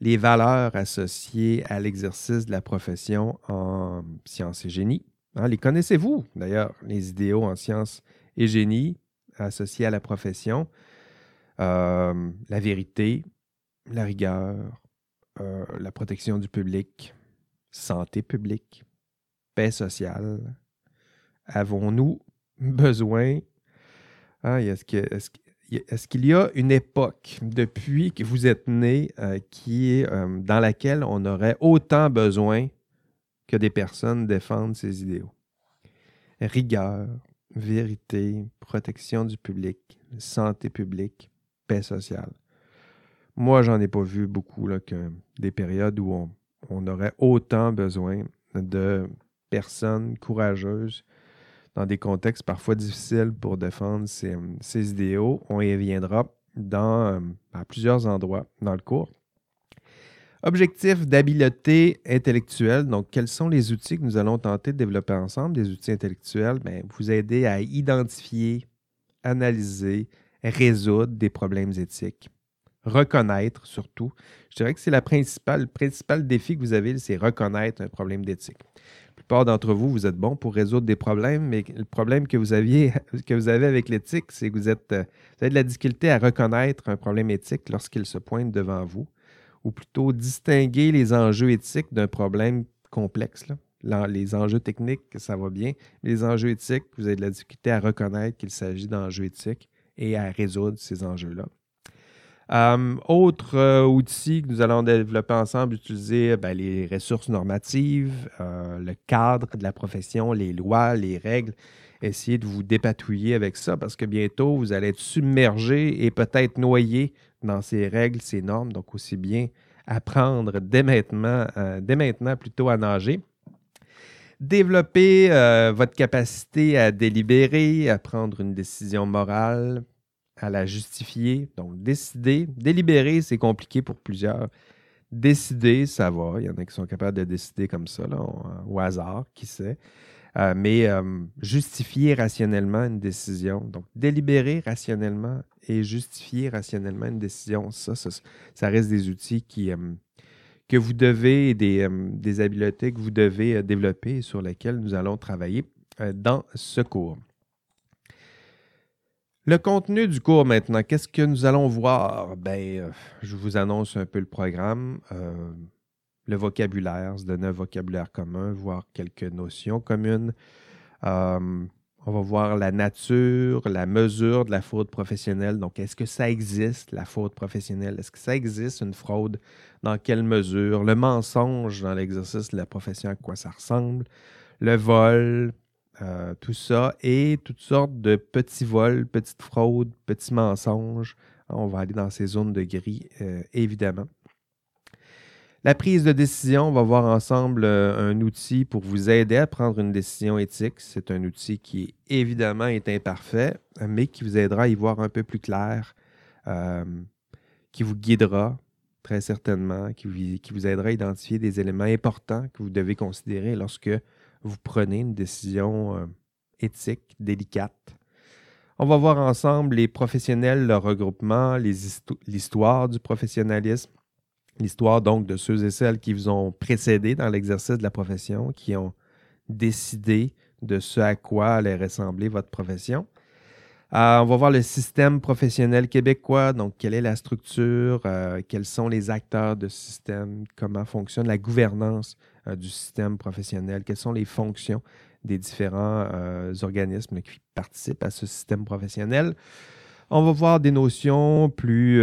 les valeurs associées à l'exercice de la profession en sciences et génie. Hein, les connaissez-vous d'ailleurs, les idéaux en sciences et génie associés à la profession? Euh, la vérité, la rigueur, euh, la protection du public, santé publique, paix sociale. Avons-nous besoin? Est-ce qu'il y a une époque depuis que vous êtes né euh, qui est, euh, dans laquelle on aurait autant besoin que des personnes défendent ces idéaux? Rigueur, vérité, protection du public, santé publique, paix sociale. Moi, j'en ai pas vu beaucoup là, que des périodes où on aurait autant besoin de personnes courageuses dans des contextes parfois difficiles pour défendre ces, idéaux. On y reviendra dans, euh, à plusieurs endroits dans le cours. Objectif d'habileté intellectuelle. Donc, quels sont les outils que nous allons tenter de développer ensemble? Des outils intellectuels, bien, vous aider à identifier, analyser, résoudre des problèmes éthiques, reconnaître surtout. Je dirais que c'est le principal défi que vous avez, c'est reconnaître un problème d'éthique. Plupart d'entre vous, vous êtes bons pour résoudre des problèmes, mais le problème que vous, aviez, que vous avez avec l'éthique, c'est que vous, êtes, euh, vous avez de la difficulté à reconnaître un problème éthique lorsqu'il se pointe devant vous, ou plutôt distinguer les enjeux éthiques d'un problème complexe. les enjeux techniques, ça va bien, mais les enjeux éthiques, vous avez de la difficulté à reconnaître qu'il s'agit d'enjeux éthiques et à résoudre ces enjeux-là. Euh, autre euh, outil que nous allons développer ensemble, utiliser ben, les ressources normatives, euh, le cadre de la profession, les lois, les règles. Essayez de vous dépatouiller avec ça parce que bientôt, vous allez être submergé et peut-être noyé dans ces règles, ces normes. Donc, aussi bien apprendre dès maintenant, dès maintenant plutôt à nager. Développer votre capacité à délibérer, à prendre une décision morale, à la justifier. Donc, décider, délibérer, c'est compliqué pour plusieurs. Décider, ça va. Il y en a qui sont capables de décider comme ça, au hasard, qui sait. Euh, mais euh, justifier rationnellement une décision. Donc, délibérer rationnellement et justifier rationnellement une décision, ça, ça, reste des outils euh, que vous devez, des, des habiletés que vous devez développer et sur lesquelles nous allons travailler dans ce cours. Le contenu du cours maintenant, qu'est-ce que nous allons voir? Ben, euh, je vous annonce un peu le programme. Euh, le vocabulaire, se donner un vocabulaire commun, voir quelques notions communes. Euh, on va voir la nature, la mesure de la faute professionnelle. Donc, est-ce que ça existe, la faute professionnelle? Est-ce que ça existe, une fraude? Dans quelle mesure? Le mensonge dans l'exercice de la profession, à quoi ça ressemble? Le vol, euh, tout ça, et toutes sortes de petits vols, petites fraudes, petits mensonges. On va aller dans ces zones de gris, euh, évidemment. La prise de décision, on va voir ensemble euh, un outil pour vous aider à prendre une décision éthique. C'est un outil qui, évidemment, est imparfait, mais qui vous aidera à y voir un peu plus clair, qui vous guidera très certainement, qui vous, qui vous aidera à identifier des éléments importants que vous devez considérer lorsque vous prenez une décision euh, éthique, délicate. On va voir ensemble les professionnels, leur regroupement, l'histoire du professionnalisme, l'histoire donc de ceux et celles qui vous ont précédé dans l'exercice de la profession, qui ont décidé de ce à quoi allait ressembler votre profession. Euh, on va voir le système professionnel québécois, donc quelle est la structure, euh, quels sont les acteurs de ce système, comment fonctionne la gouvernance du système professionnel, quelles sont les fonctions des différents organismes qui participent à ce système professionnel? On va voir des notions plus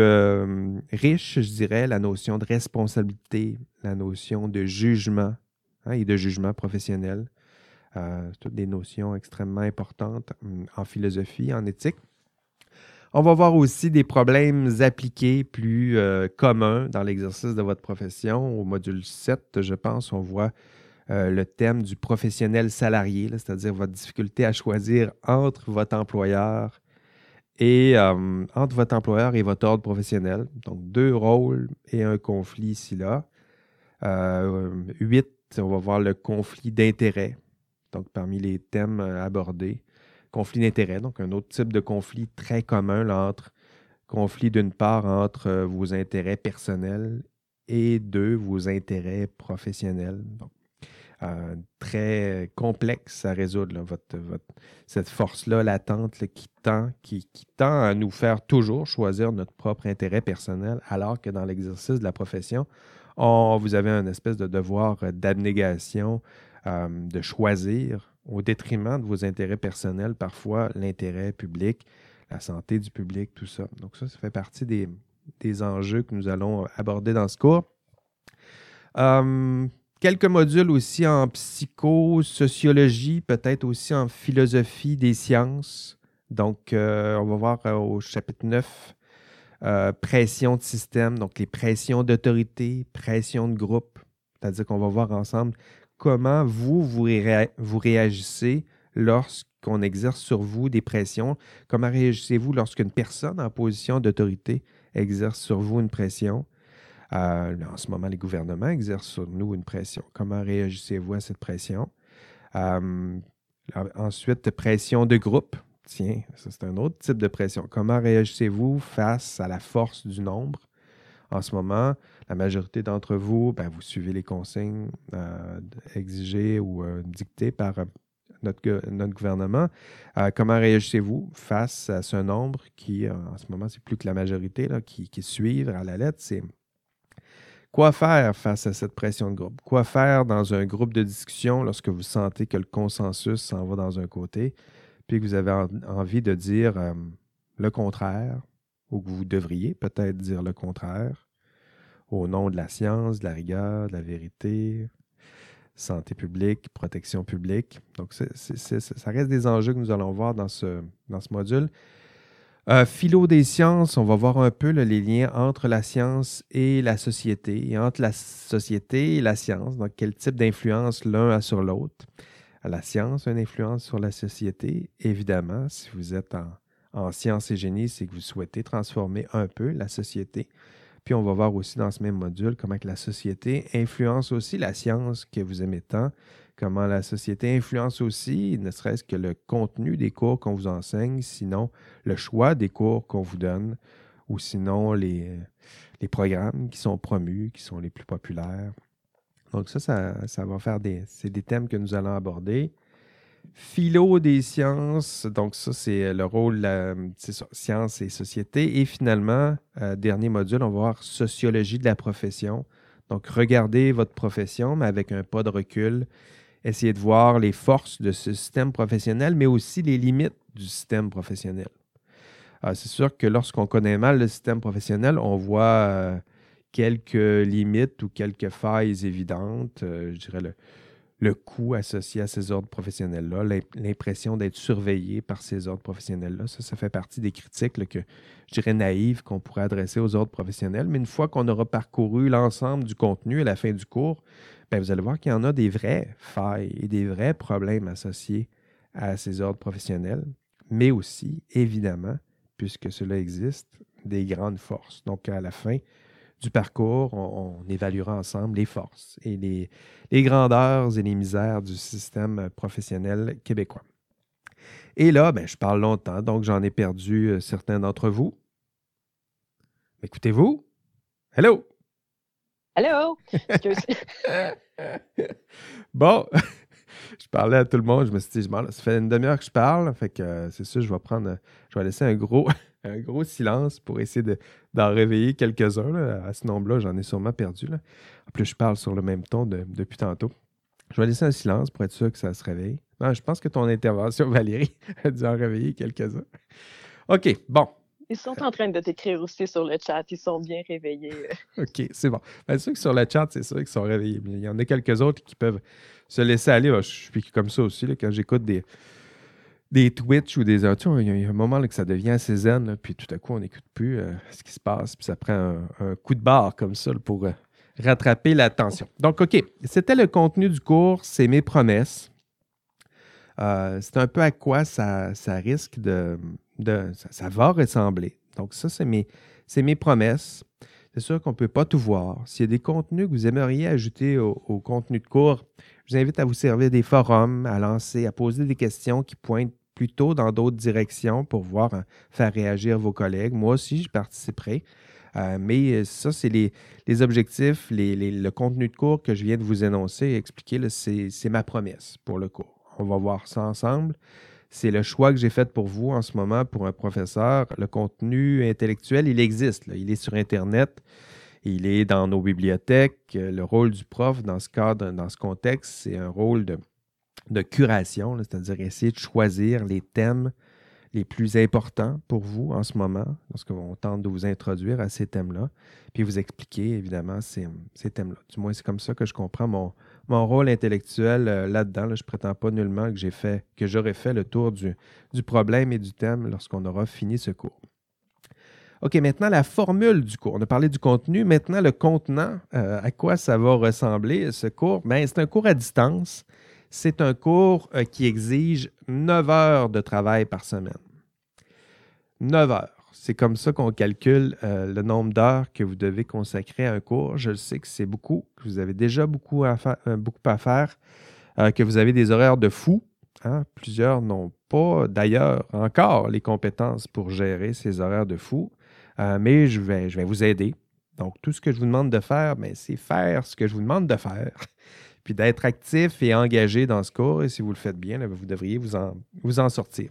riches, je dirais, la notion de responsabilité, la notion de jugement hein, et de jugement professionnel. Euh, toutes des notions extrêmement importantes hum, en philosophie, en éthique. On va voir aussi des problèmes appliqués plus euh, communs dans l'exercice de votre profession. Au module 7, je pense, on voit euh, le thème du professionnel salarié, c'est-à-dire votre difficulté à choisir entre votre employeur et hum, entre votre employeur et votre ordre professionnel. Donc, deux rôles et un conflit ici-là. 8, on va voir le conflit d'intérêts donc parmi les thèmes euh, abordés. Conflit d'intérêts, donc un autre type de conflit très commun entre conflit d'une part entre euh, vos intérêts personnels et deux, vos intérêts professionnels. Euh, très complexe à résoudre, votre, cette force-là latente qui, tend, qui, tend à nous faire toujours choisir notre propre intérêt personnel, alors que dans l'exercice de la profession, on, vous avez un espèce de devoir d'abnégation, euh, de choisir au détriment de vos intérêts personnels, parfois l'intérêt public, la santé du public, tout ça. Donc ça, ça fait partie des, enjeux que nous allons aborder dans ce cours. Euh, quelques modules aussi en psychosociologie, peut-être aussi en philosophie des sciences. Donc, euh, on va voir au chapitre 9, pression de système, donc les pressions d'autorité, pression de groupe. C'est-à-dire qu'on va voir ensemble comment vous, vous, réagissez lorsqu'on exerce sur vous des pressions? Comment réagissez-vous lorsqu'une personne en position d'autorité exerce sur vous une pression? Euh, en ce moment, les gouvernements exercent sur nous une pression. Comment réagissez-vous à cette pression? Euh, ensuite, pression de groupe. Tiens, c'est un autre type de pression. Comment réagissez-vous face à la force du nombre? En ce moment, la majorité d'entre vous, ben, vous suivez les consignes euh, exigées ou euh, dictées par euh, notre, notre, gouvernement. comment réagissez-vous face à ce nombre qui, en ce moment, c'est plus que la majorité là, qui, qui suivent à la lettre? C'est Quoi faire face à cette pression de groupe? Quoi faire dans un groupe de discussion lorsque vous sentez que le consensus s'en va dans un côté, puis que vous avez envie de dire le contraire, ou que vous devriez peut-être dire le contraire, au nom de la science, de la rigueur, de la vérité, santé publique, protection publique. Donc, ça reste des enjeux que nous allons voir dans ce, dans ce module. Euh, philo des sciences, on va voir un peu les liens entre la science et la société, et entre la société et la science, donc quel type d'influence l'un a sur l'autre. La science a une influence sur la société, évidemment. Si vous êtes en, en sciences et génie, c'est que vous souhaitez transformer un peu la société. Puis on va voir aussi dans ce même module comment la société influence aussi la science que vous aimez tant, comment la société influence aussi, ne serait-ce que le contenu des cours qu'on vous enseigne, sinon le choix des cours qu'on vous donne, ou sinon les, les programmes qui sont promus, qui sont les plus populaires. Donc ça, ça, ça va faire des... C'est des thèmes que nous allons aborder. Philo des sciences, donc ça, c'est le rôle, c'est ça, sciences et société. Et finalement, euh, dernier module, on va voir sociologie de la profession. Donc, regardez votre profession, mais avec un pas de recul. Essayez de voir les forces de ce système professionnel, mais aussi les limites du système professionnel. Euh, c'est sûr que lorsqu'on connaît mal le système professionnel, on voit euh, quelques limites ou quelques failles évidentes. je dirais le, le coût associé à ces ordres professionnels-là, l'impression d'être surveillé par ces ordres professionnels-là. Ça, ça fait partie des critiques que je dirais naïves qu'on pourrait adresser aux ordres professionnels. Mais une fois qu'on aura parcouru l'ensemble du contenu à la fin du cours, bien, vous allez voir qu'il y en a des vraies failles et des vrais problèmes associés à ces ordres professionnels, mais aussi, évidemment, puisque cela existe, des grandes forces. Donc, à la fin, du parcours, on, évaluera ensemble les forces et les, grandeurs et les misères du système professionnel québécois. Et là, ben, je parle longtemps, donc j'en ai perdu euh, certains d'entre vous. Écoutez-vous? Hello! Hello! bon, je parlais à tout le monde, je me suis dit, ça fait une demi-heure que je parle, fait que euh, c'est sûr, je vais prendre, je vais laisser un gros, un gros silence pour essayer d'en réveiller quelques-uns. À ce nombre-là, j'en ai sûrement perdu. Là. En plus, je parle sur le même ton depuis tantôt. Je vais laisser un silence pour être sûr que ça se réveille. Non, je pense que ton intervention, Valérie, a dû en réveiller quelques-uns. OK, bon. Ils sont en train de t'écrire aussi sur le chat. Ils sont bien réveillés. OK, c'est bon. Bien sûr que sur le chat, c'est sûr qu'ils sont réveillés. Il y en a quelques autres qui peuvent se laisser aller. Je suis comme ça aussi. quand j'écoute des, des Twitch ou des autres. Il y a un moment là, que ça devient assez zen, puis tout à coup, on n'écoute plus euh, ce qui se passe, puis ça prend un, coup de barre comme ça pour euh, rattraper l'attention. Donc, OK, c'était le contenu du cours, c'est mes promesses. Euh, c'est un peu à quoi ça, risque de. de ça, va ressembler. Donc, ça, c'est mes, mes promesses. C'est sûr qu'on ne peut pas tout voir. S'il y a des contenus que vous aimeriez ajouter au contenu de cours, je vous invite à vous servir des forums, à lancer, à poser des questions qui pointent plutôt dans d'autres directions pour voir hein, faire réagir vos collègues. Moi aussi, je participerai. Euh, mais euh, ça, c'est les, objectifs, le contenu de cours que je viens de vous énoncer et expliquer. C'est ma promesse pour le cours. On va voir ça ensemble. C'est le choix que j'ai fait pour vous en ce moment pour un professeur. Le contenu intellectuel, il existe. Il est sur Internet. Il est dans nos bibliothèques. Le rôle du prof dans ce cadre, dans ce contexte, c'est un rôle de de curation, c'est-à-dire essayer de choisir les thèmes les plus importants pour vous en ce moment, lorsqu'on tente de vous introduire à ces thèmes-là, puis vous expliquer évidemment ces, thèmes-là. Du moins, c'est comme ça que je comprends mon, rôle intellectuel euh, là-dedans. Je ne prétends pas nullement que j'ai fait, que j'aurais fait le tour du, du problème et du thème lorsqu'on aura fini ce cours. OK, maintenant la formule du cours. On a parlé du contenu. Maintenant, le contenant, euh, à quoi ça va ressembler ce cours? Bien, c'est un cours à distance c'est un cours euh, qui exige 9 heures de travail par semaine. 9 heures. C'est comme ça qu'on calcule euh, le nombre d'heures que vous devez consacrer à un cours. Je sais que c'est beaucoup, que vous avez déjà beaucoup à, faire, euh, faire que vous avez des horaires de fou. Hein. Plusieurs n'ont pas, d'ailleurs, encore les compétences pour gérer ces horaires de fou, mais je vais, je vais vous aider. Donc, tout ce que je vous demande de faire, ben, c'est faire ce que je vous demande de faire, puis d'être actif et engagé dans ce cours. Et si vous le faites bien, vous devriez vous en, vous en sortir.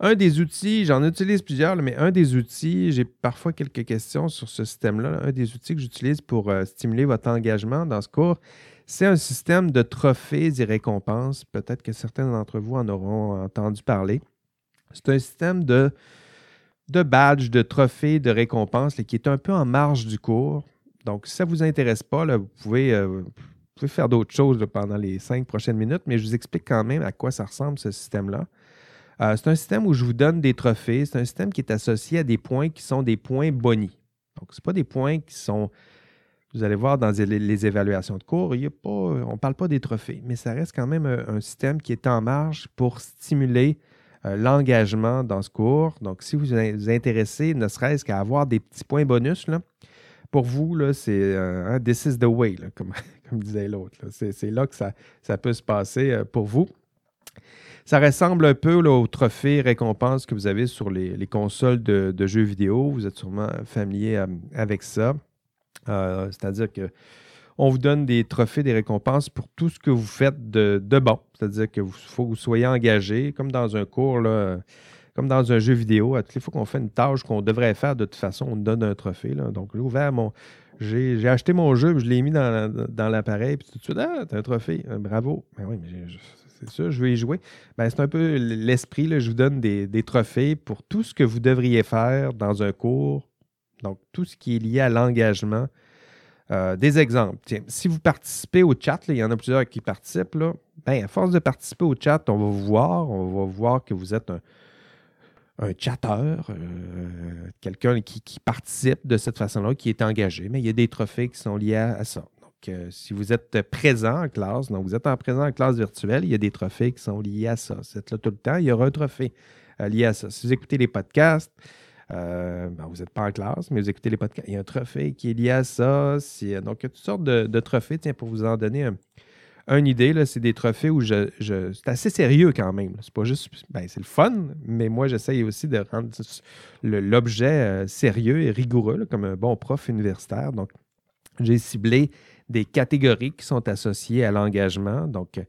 Un des outils, j'en utilise plusieurs, mais un des outils, j'ai parfois quelques questions sur ce système-là. Un des outils que j'utilise pour euh, stimuler votre engagement dans ce cours, c'est un système de trophées et récompenses. Peut-être que certains d'entre vous en auront entendu parler. C'est un système de, de badges, de trophées, de récompenses qui est un peu en marge du cours. Donc, si ça ne vous intéresse pas, là, vous, pouvez, euh, pouvez faire d'autres choses pendant les cinq prochaines minutes, mais je vous explique quand même à quoi ça ressemble, ce système-là. Euh, c'est un système où je vous donne des trophées. C'est un système qui est associé à des points qui sont des points bonis. Donc, ce pas des points qui sont. Vous allez voir dans les, évaluations de cours, il y a pas, on ne parle pas des trophées, mais ça reste quand même un, système qui est en marge pour stimuler euh, l'engagement dans ce cours. Donc, si vous vous intéressez, ne serait-ce qu'à avoir des petits points bonus, là, pour vous, c'est euh, un This is the way, comme, disait l'autre. C'est là que ça, peut se passer pour vous. Ça ressemble un peu au trophée récompense que vous avez sur les, consoles de, jeux vidéo. Vous êtes sûrement familier euh, avec ça. Euh, c'est-à-dire que on vous donne des trophées, des récompenses pour tout ce que vous faites de, bon. C'est-à-dire qu'il faut que vous soyez engagé, comme dans un cours, comme dans un jeu vidéo. À toutes les fois qu'on fait une tâche qu'on devrait faire, de toute façon, on donne un trophée. Donc, j'ai ouvert mon. J'ai acheté mon jeu, je l'ai mis dans, l'appareil, puis tout de suite, ah, t'as un trophée. Euh, bravo. Mais ben oui, mais c'est ça, je vais y jouer. Ben, c'est un peu l'esprit. Je vous donne des, trophées pour tout ce que vous devriez faire dans un cours. Donc, tout ce qui est lié à l'engagement. Euh, des exemples. Tiens, si vous participez au chat, il y en a plusieurs qui participent. Là, ben, à force de participer au chat, on va vous voir. On va voir que vous êtes un, un chatteur, euh, quelqu'un qui, participe de cette façon-là, qui est engagé. Mais il y a des trophées qui sont liés à ça si vous êtes présent en classe, donc vous êtes en présent en classe virtuelle, il y a des trophées qui sont liés à ça. Vous êtes là tout le temps, il y aura un trophée euh, lié à ça. Si vous écoutez les podcasts, euh, ben, vous n'êtes pas en classe, mais vous écoutez les podcasts, il y a un trophée qui est lié à ça. donc, il y a toutes sortes de, trophées. Tiens, pour vous en donner une idée, c'est des trophées où je, c'est assez sérieux quand même. C'est pas juste, ben, c'est le fun, mais moi, j'essaye aussi de rendre l'objet euh, sérieux et rigoureux, comme un bon prof universitaire. Donc, j'ai ciblé des catégories qui sont associées à l'engagement. Donc,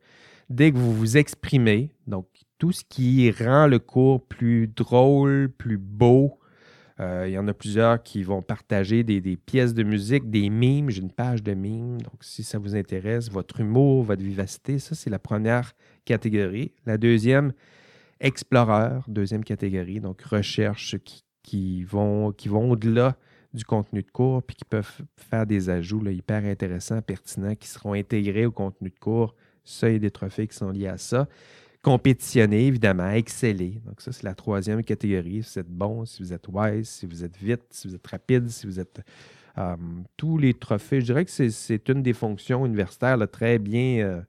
dès que vous vous exprimez, donc tout ce qui rend le cours plus drôle, plus beau, euh, il y en a plusieurs qui vont partager des, pièces de musique, des mimes. J'ai une page de mimes. Donc, si ça vous intéresse, votre humour, votre vivacité, ça, c'est la première catégorie. La deuxième, exploreur, deuxième catégorie. Donc, recherche qui, qui vont, qui vont au-delà du contenu de cours, puis qui peuvent faire des ajouts hyper intéressants, pertinents, qui seront intégrés au contenu de cours. Ça, il y a des trophées qui sont liés à ça. Compétitionner, évidemment, exceller. Donc, ça, c'est la troisième catégorie. Si vous êtes bon, si vous êtes wise, si vous êtes vite, si vous êtes rapide, si vous êtes. Euh, tous les trophées, je dirais que c'est une des fonctions universitaires très bien. Euh,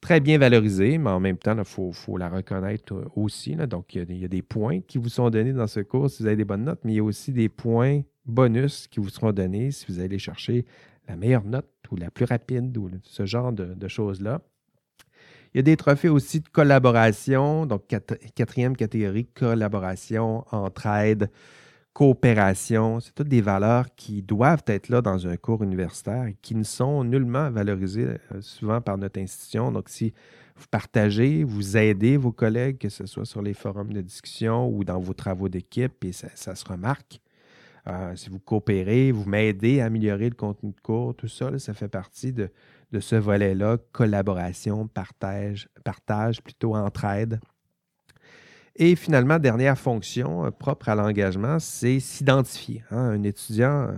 très bien valorisée, mais en même temps, il faut, la reconnaître euh, aussi. Donc, il y, a, des points qui vous sont donnés dans ce cours si vous avez des bonnes notes, mais il y a aussi des points bonus qui vous seront donnés si vous allez chercher la meilleure note ou la plus rapide ou ce genre de, choses-là. Il y a des trophées aussi de collaboration, donc quatrième catégorie, collaboration, entraide, coopération. C'est toutes des valeurs qui doivent être là dans un cours universitaire et qui ne sont nullement valorisées euh, souvent par notre institution. Donc, si vous partagez, vous aidez vos collègues, que ce soit sur les forums de discussion ou dans vos travaux d'équipe, et ça, se remarque. Euh, si vous coopérez, vous m'aidez à améliorer le contenu de cours, tout ça, ça fait partie de, ce volet-là, collaboration, partage, partage, plutôt entraide. Et finalement, dernière fonction euh, propre à l'engagement, c'est s'identifier. Hein. Un étudiant,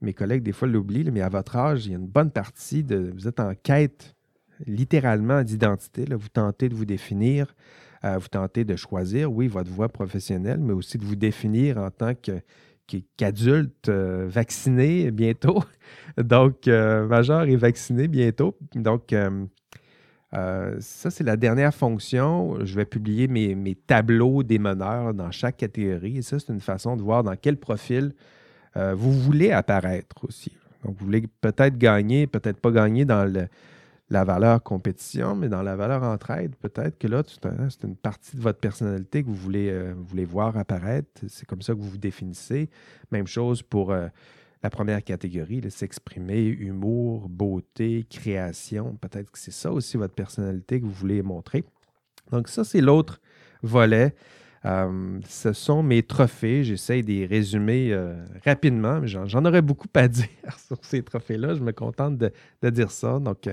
mes collègues des fois l'oublient, mais à votre âge, il y a une bonne partie de. Vous êtes en quête littéralement d'identité. Vous tentez de vous définir, euh, vous tentez de choisir, oui, votre voie professionnelle, mais aussi de vous définir en tant que qu'adulte euh, vacciné bientôt. Donc, euh, majeur et vacciné bientôt. Donc, euh, ça, c'est la dernière fonction. Je vais publier mes, mes, tableaux des meneurs dans chaque catégorie. Et ça, c'est une façon de voir dans quel profil vous voulez apparaître aussi. Donc, vous voulez peut-être gagner, peut-être pas gagner dans le, la valeur compétition, mais dans la valeur entraide, peut-être que là, c'est une partie de votre personnalité que vous voulez, euh, voir apparaître. C'est comme ça que vous vous définissez. Même chose pour euh, la première catégorie, s'exprimer, humour, beauté, création. Peut-être que c'est ça aussi votre personnalité que vous voulez montrer. Donc ça, c'est l'autre volet. Euh, ce sont mes trophées. J'essaie de les résumer rapidement, mais j'en aurais beaucoup à dire sur ces trophées-là. Je me contente de, de dire ça. Donc,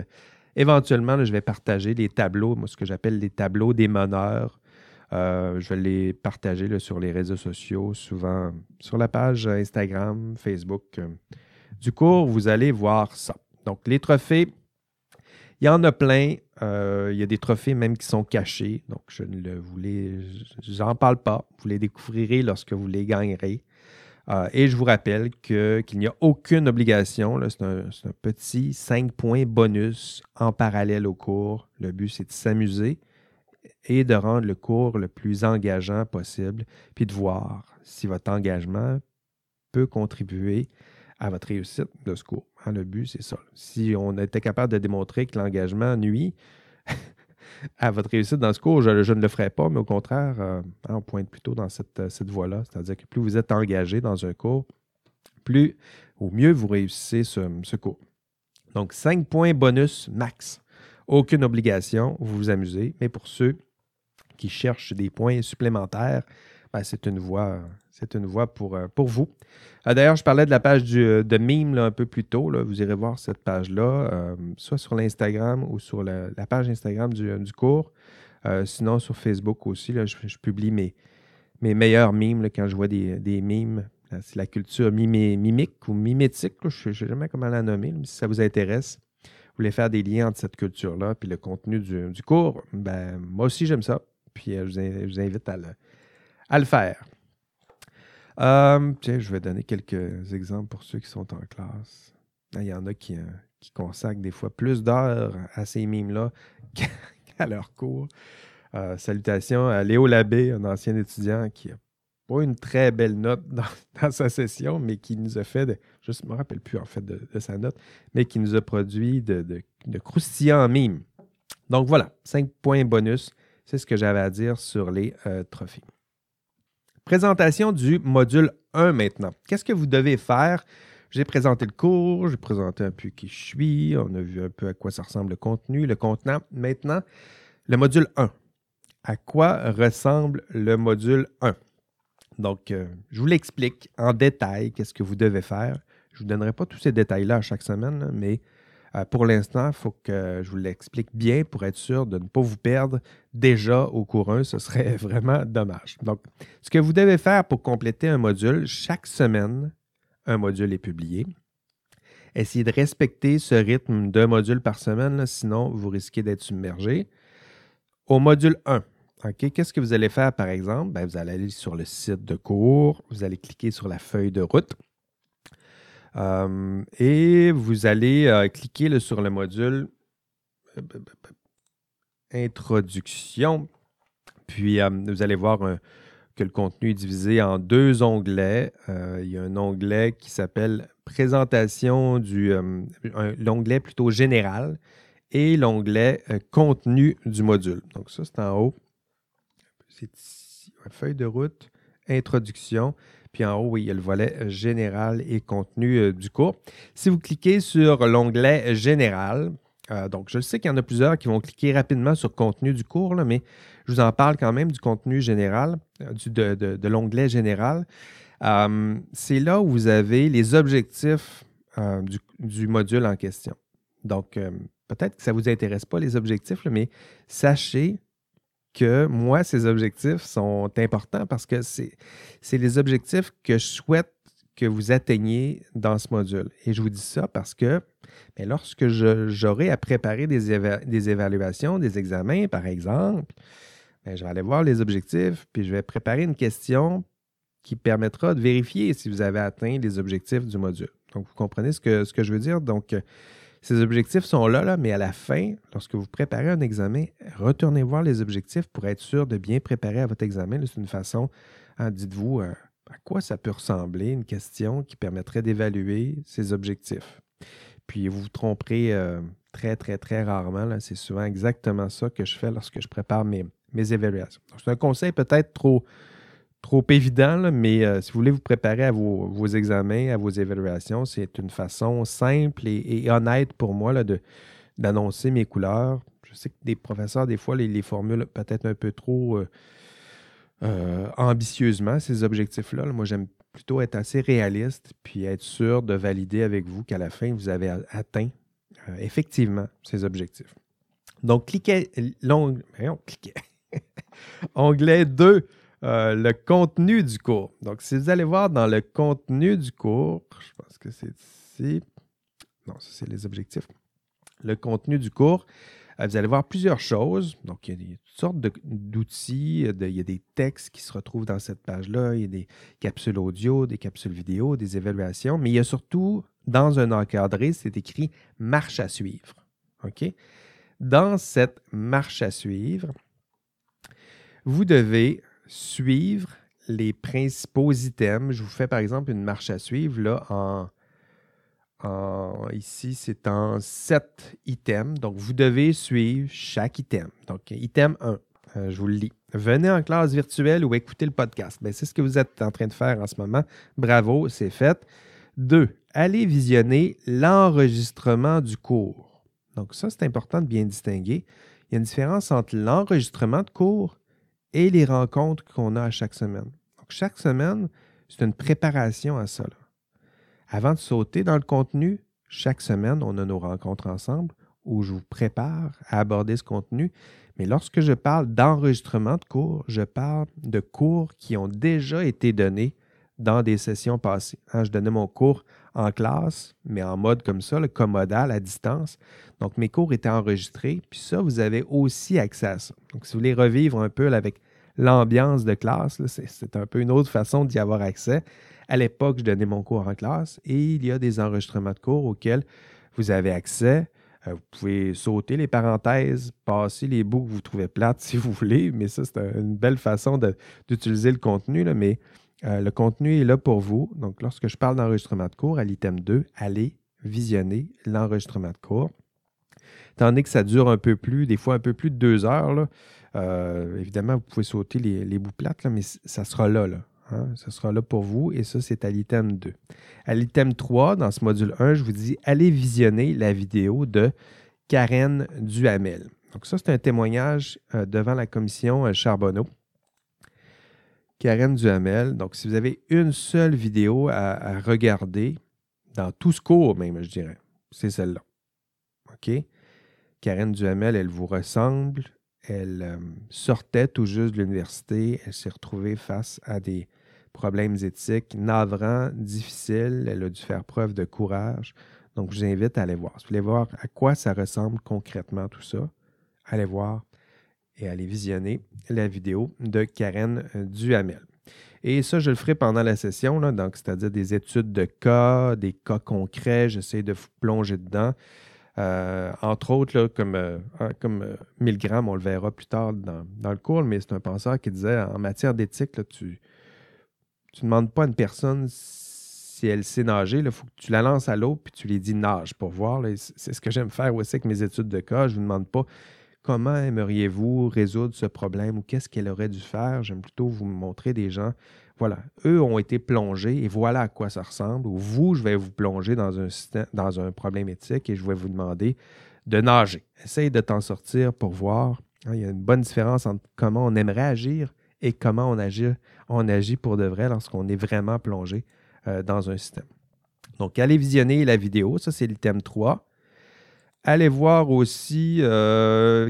Éventuellement, je vais partager les tableaux, moi, ce que j'appelle les tableaux des meneurs. Euh, je vais les partager sur les réseaux sociaux, souvent sur la page Instagram, Facebook. Du cours, vous allez voir ça. Donc, les trophées, il y en a plein. Euh, il y a des trophées même qui sont cachés. Donc, je ne le voulais, j'en parle pas. Vous les découvrirez lorsque vous les gagnerez. Euh, et je vous rappelle qu'il n'y a aucune obligation. C'est un, petit 5 points bonus en parallèle au cours. Le but, c'est de s'amuser et de rendre le cours le plus engageant possible, puis de voir si votre engagement peut contribuer à votre réussite de ce cours. Hein, le but, c'est ça. Si on était capable de démontrer que l'engagement nuit, à votre réussite dans ce cours, je, ne le ferai pas, mais au contraire, euh, on pointe plutôt dans cette, euh, cette voie-là. C'est-à-dire que plus vous êtes engagé dans un cours, plus ou mieux vous réussissez ce, cours. Donc, cinq points bonus max. Aucune obligation, vous vous amusez, mais pour ceux qui cherchent des points supplémentaires, ben, c'est une voie c'est une voie pour, euh, pour vous. Euh, d'ailleurs, je parlais de la page euh, de mime un peu plus tôt. Vous irez voir cette page-là, soit sur l'Instagram ou sur la, page Instagram du, cours. sinon, sur Facebook aussi, je, publie mes, mes meilleurs mimes quand je vois des, des mimes. C'est la culture mimique ou mimétique. je ne sais jamais comment la nommer, mais si ça vous intéresse, vous voulez faire des liens entre cette culture-là et le contenu du, cours, ben, moi aussi j'aime ça. Puis je vous, invite à à le faire. Euh, je vais donner quelques exemples pour ceux qui sont en classe. Il y en a qui, euh, qui consacrent des fois plus d'heures à ces mimes-là qu'à leur cours. Euh, salutations à Léo Labbé, un ancien étudiant qui n'a pas une très belle note dans, sa session, mais qui nous a fait, de, je ne me rappelle plus en fait de, sa note, mais qui nous a produit de croustillants mimes. Donc voilà, cinq points bonus. C'est ce que j'avais à dire sur les trophées. Présentation du module 1 maintenant. Qu'est-ce que vous devez faire? J'ai présenté le cours, j'ai présenté un peu qui je suis, on a vu un peu à quoi ça ressemble le contenu, le contenant. Maintenant, le module 1. À quoi ressemble le module 1? Donc, euh, je vous l'explique en détail, qu'est-ce que vous devez faire. Je ne vous donnerai pas tous ces détails-là chaque semaine, mais euh, pour l'instant, il faut que je vous l'explique bien pour être sûr de ne pas vous perdre déjà au cours 1. Ce serait vraiment dommage. Donc, ce que vous devez faire pour compléter un module, chaque semaine, un module est publié. Essayez de respecter ce rythme d'un module par semaine, sinon vous risquez d'être submergé. Au module 1, qu'est-ce que vous allez faire par exemple? Ben, vous allez aller sur le site de cours, vous allez cliquer sur la feuille de route. Euh, et vous allez euh, cliquer sur le module euh, Introduction. Puis vous allez voir que le contenu est divisé en deux onglets. il y a un onglet qui s'appelle Présentation du. l'onglet plutôt général et l'onglet Contenu du module. Donc, ça, c'est en haut. C'est ici. Feuille de route, Introduction. Puis en haut, oui, il y a le volet euh, général et contenu euh, du cours. Si vous cliquez sur l'onglet général, euh, donc je sais qu'il y en a plusieurs qui vont cliquer rapidement sur contenu du cours, mais je vous en parle quand même du contenu général, de, l'onglet général. C'est là où vous avez les objectifs du, du, module en question. Donc, peut-être que ça ne vous intéresse pas les objectifs, mais sachez que moi, ces objectifs sont importants parce que c'est les objectifs que je souhaite que vous atteigniez dans ce module. Et je vous dis ça parce que mais lorsque j'aurai à préparer des, des, évaluations, des examens, par exemple, ben, je vais aller voir les objectifs, puis je vais préparer une question qui permettra de vérifier si vous avez atteint les objectifs du module. Donc, vous comprenez ce que, ce que je veux dire? Donc, ces objectifs sont là, là, mais à la fin, lorsque vous préparez un examen, retournez voir les objectifs pour être sûr de bien préparer à votre examen. C'est une façon, hein, dites-vous, euh, à quoi ça peut ressembler, une question qui permettrait d'évaluer ces objectifs. puis vous vous tromperez euh, très, très, très rarement. C'est souvent exactement ça que je fais lorsque je prépare mes, mes évaluations. C'est un conseil peut-être trop, trop évident, mais euh, si vous voulez vous préparer à vos, examens, à vos évaluations, c'est une façon simple et, honnête pour moi de, d'annoncer mes couleurs. Je sais que des professeurs, des fois, les, les formulent peut-être un peu trop euh, ambitieusement, ces objectifs-là. Moi, j'aime plutôt être assez réaliste puis être sûr de valider avec vous qu'à la fin, vous avez atteint euh, effectivement ces objectifs. Donc, cliquez, cliquez. onglet 2, euh, le contenu du cours. Donc, si vous allez voir dans le contenu du cours, je pense que c'est ici. Non, ça, c'est les objectifs. Le contenu du cours, euh, vous allez voir plusieurs choses. Donc, il y a toutes sortes d'outils. il y a des textes qui se retrouvent dans cette page-là. Il y a des capsules audio, des capsules vidéo, des évaluations. Mais il y a surtout, dans un encadré, c'est écrit marche à suivre. OK? Dans cette marche à suivre, vous devez suivre les principaux items. Je vous fais par exemple une marche à suivre là, ici, c'est en sept items. Donc, vous devez suivre chaque item. Donc, item 1, euh, je vous le lis. Venez en classe virtuelle ou écoutez le podcast. Ben, c'est ce que vous êtes en train de faire en ce moment. Bravo, c'est fait. 2. Allez visionner l'enregistrement du cours. Donc, ça, c'est important de bien distinguer. Il y a une différence entre l'enregistrement de cours et les rencontres qu'on a à chaque semaine. Donc, chaque semaine, c'est une préparation à ça. Avant de sauter dans le contenu, chaque semaine, on a nos rencontres ensemble où je vous prépare à aborder ce contenu. Mais lorsque je parle d'enregistrement de cours, je parle de cours qui ont déjà été donnés dans des sessions passées. Hein, je donnais mon cours en classe, mais en mode comme ça, le commodal à distance. Donc, mes cours étaient enregistrés. Puis ça, vous avez aussi accès à ça. Donc, si vous voulez revivre un peu avec l'ambiance de classe, c'est un peu une autre façon d'y avoir accès. À l'époque, je donnais mon cours en classe et il y a des enregistrements de cours auxquels vous avez accès. Euh, vous pouvez sauter les parenthèses, passer les bouts que vous trouvez plates si vous voulez, mais ça, c'est une belle façon d'utiliser le contenu. mais euh, le contenu est là pour vous. Donc, lorsque je parle d'enregistrement de cours, à l'item 2, allez visionner l'enregistrement de cours. Tandis que ça dure un peu plus, des fois un peu plus de deux heures. Euh, évidemment, vous pouvez sauter les, bouts plates, mais ça sera là. Hein, ce sera là pour vous et ça, c'est à l'item 2. À l'item 3, dans ce module 1, je vous dis allez visionner la vidéo de Karen Duhamel. Donc, ça, c'est un témoignage euh, devant la commission Charbonneau. Karen Duhamel. Donc, si vous avez une seule vidéo à, regarder, dans tout ce cours même, je dirais, c'est celle-là. OK? Karen Duhamel, elle vous ressemble. Elle euh, sortait tout juste de l'université. Elle s'est retrouvée face à des problèmes éthiques navrants, difficiles. Elle a dû faire preuve de courage. Donc, je vous invite à aller voir. Si vous voulez voir à quoi ça ressemble concrètement tout ça, allez voir et allez visionner la vidéo de Karen Duhamel. Et ça, je le ferai pendant la session, donc c'est-à-dire des études de cas, des cas concrets. J'essaie de plonger dedans. Euh, entre autres, comme, euh, comme Milgram, on le verra plus tard dans, dans le cours, mais c'est un penseur qui disait en matière d'éthique, tu, tu ne demandes pas à une personne si elle sait nager. Il faut que tu la lances à l'eau puis tu lui dis nage pour voir. C'est ce que j'aime faire aussi avec mes études de cas. Je ne vous demande pas comment aimeriez-vous résoudre ce problème ou qu'est-ce qu'elle aurait dû faire? J'aime plutôt vous montrer des gens. Voilà, eux ont été plongés et voilà à quoi ça ressemble. Ou vous, je vais vous plonger dans un, dans un problème éthique et je vais vous demander de nager. Essaye de t'en sortir pour voir. Hein, il y a une bonne différence entre comment on aimerait agir et comment on agit, on agit pour de vrai lorsqu'on est vraiment plongé euh, dans un système. Donc, allez visionner la vidéo, ça c'est l'item 3. Allez voir aussi 4, euh,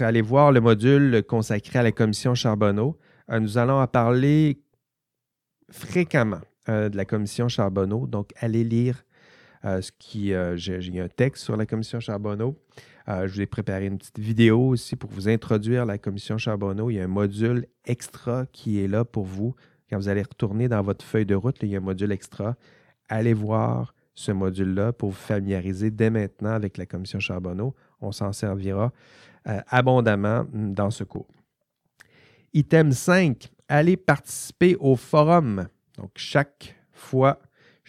allez voir le module consacré à la commission Charbonneau. Euh, nous allons en parler fréquemment de la commission Charbonneau, donc allez lire ce qui, j'ai un texte sur la commission Charbonneau. Euh, je vous ai préparé une petite vidéo aussi pour vous introduire la commission Charbonneau. Il y a un module extra qui est là pour vous. Quand vous allez retourner dans votre feuille de route, il y a un module extra. Allez voir ce module-là pour vous familiariser dès maintenant avec la commission Charbonneau. On s'en servira euh, abondamment dans ce cours. Item 5, allez participer au forum. Donc, chaque fois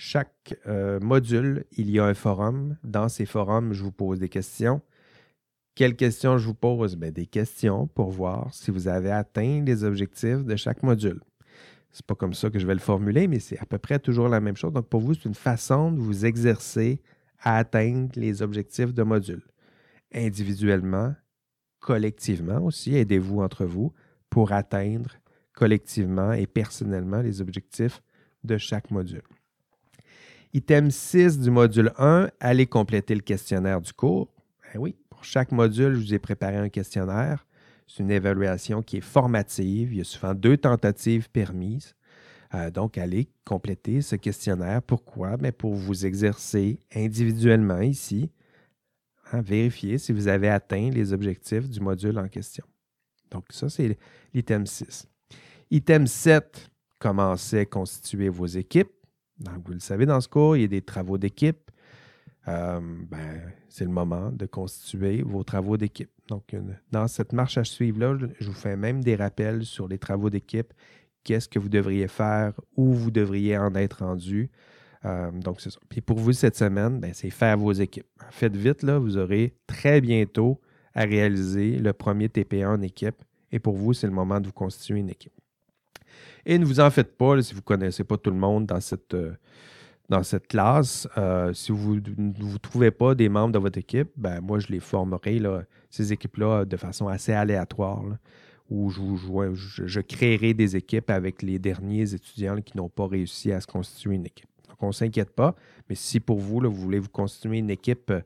chaque euh, module, il y a un forum. Dans ces forums, je vous pose des questions. Quelles questions je vous pose? Ben, des questions pour voir si vous avez atteint les objectifs de chaque module. C'est pas comme ça que je vais le formuler, mais c'est à peu près toujours la même chose. Donc, pour vous, c'est une façon de vous exercer à atteindre les objectifs de module. Individuellement, collectivement aussi, aidez-vous entre vous pour atteindre collectivement et personnellement les objectifs de chaque module. Item 6 du module 1, allez compléter le questionnaire du cours. Ben oui, pour chaque module, je vous ai préparé un questionnaire. C'est une évaluation qui est formative. Il y a souvent deux tentatives permises. Euh, donc, allez compléter ce questionnaire. Pourquoi? Ben, pour vous exercer individuellement ici, hein, vérifier si vous avez atteint les objectifs du module en question. Donc, ça, c'est l'item 6. Item 7, commencez à constituer vos équipes. Donc, vous le savez, dans ce cours, il y a des travaux d'équipe. Euh, ben, c'est le moment de constituer vos travaux d'équipe. Donc, dans cette marche à suivre-là, je vous fais même des rappels sur les travaux d'équipe. Qu'est-ce que vous devriez faire, où vous devriez en être rendu? Euh, donc, c'est ça. Puis pour vous, cette semaine, ben, c'est faire vos équipes. Faites vite, là, vous aurez très bientôt à réaliser le premier TPA en équipe. Et pour vous, c'est le moment de vous constituer une équipe. Et ne vous en faites pas si vous ne connaissez pas tout le monde dans cette, euh, dans cette classe. Euh, si vous ne vous trouvez pas des membres de votre équipe, ben moi, je les formerai, là, ces équipes-là, de façon assez aléatoire. où je, je, créerai des équipes avec les derniers étudiants qui n'ont pas réussi à se constituer une équipe. Donc, on ne s'inquiète pas. Mais si pour vous, vous voulez vous constituer une équipe euh,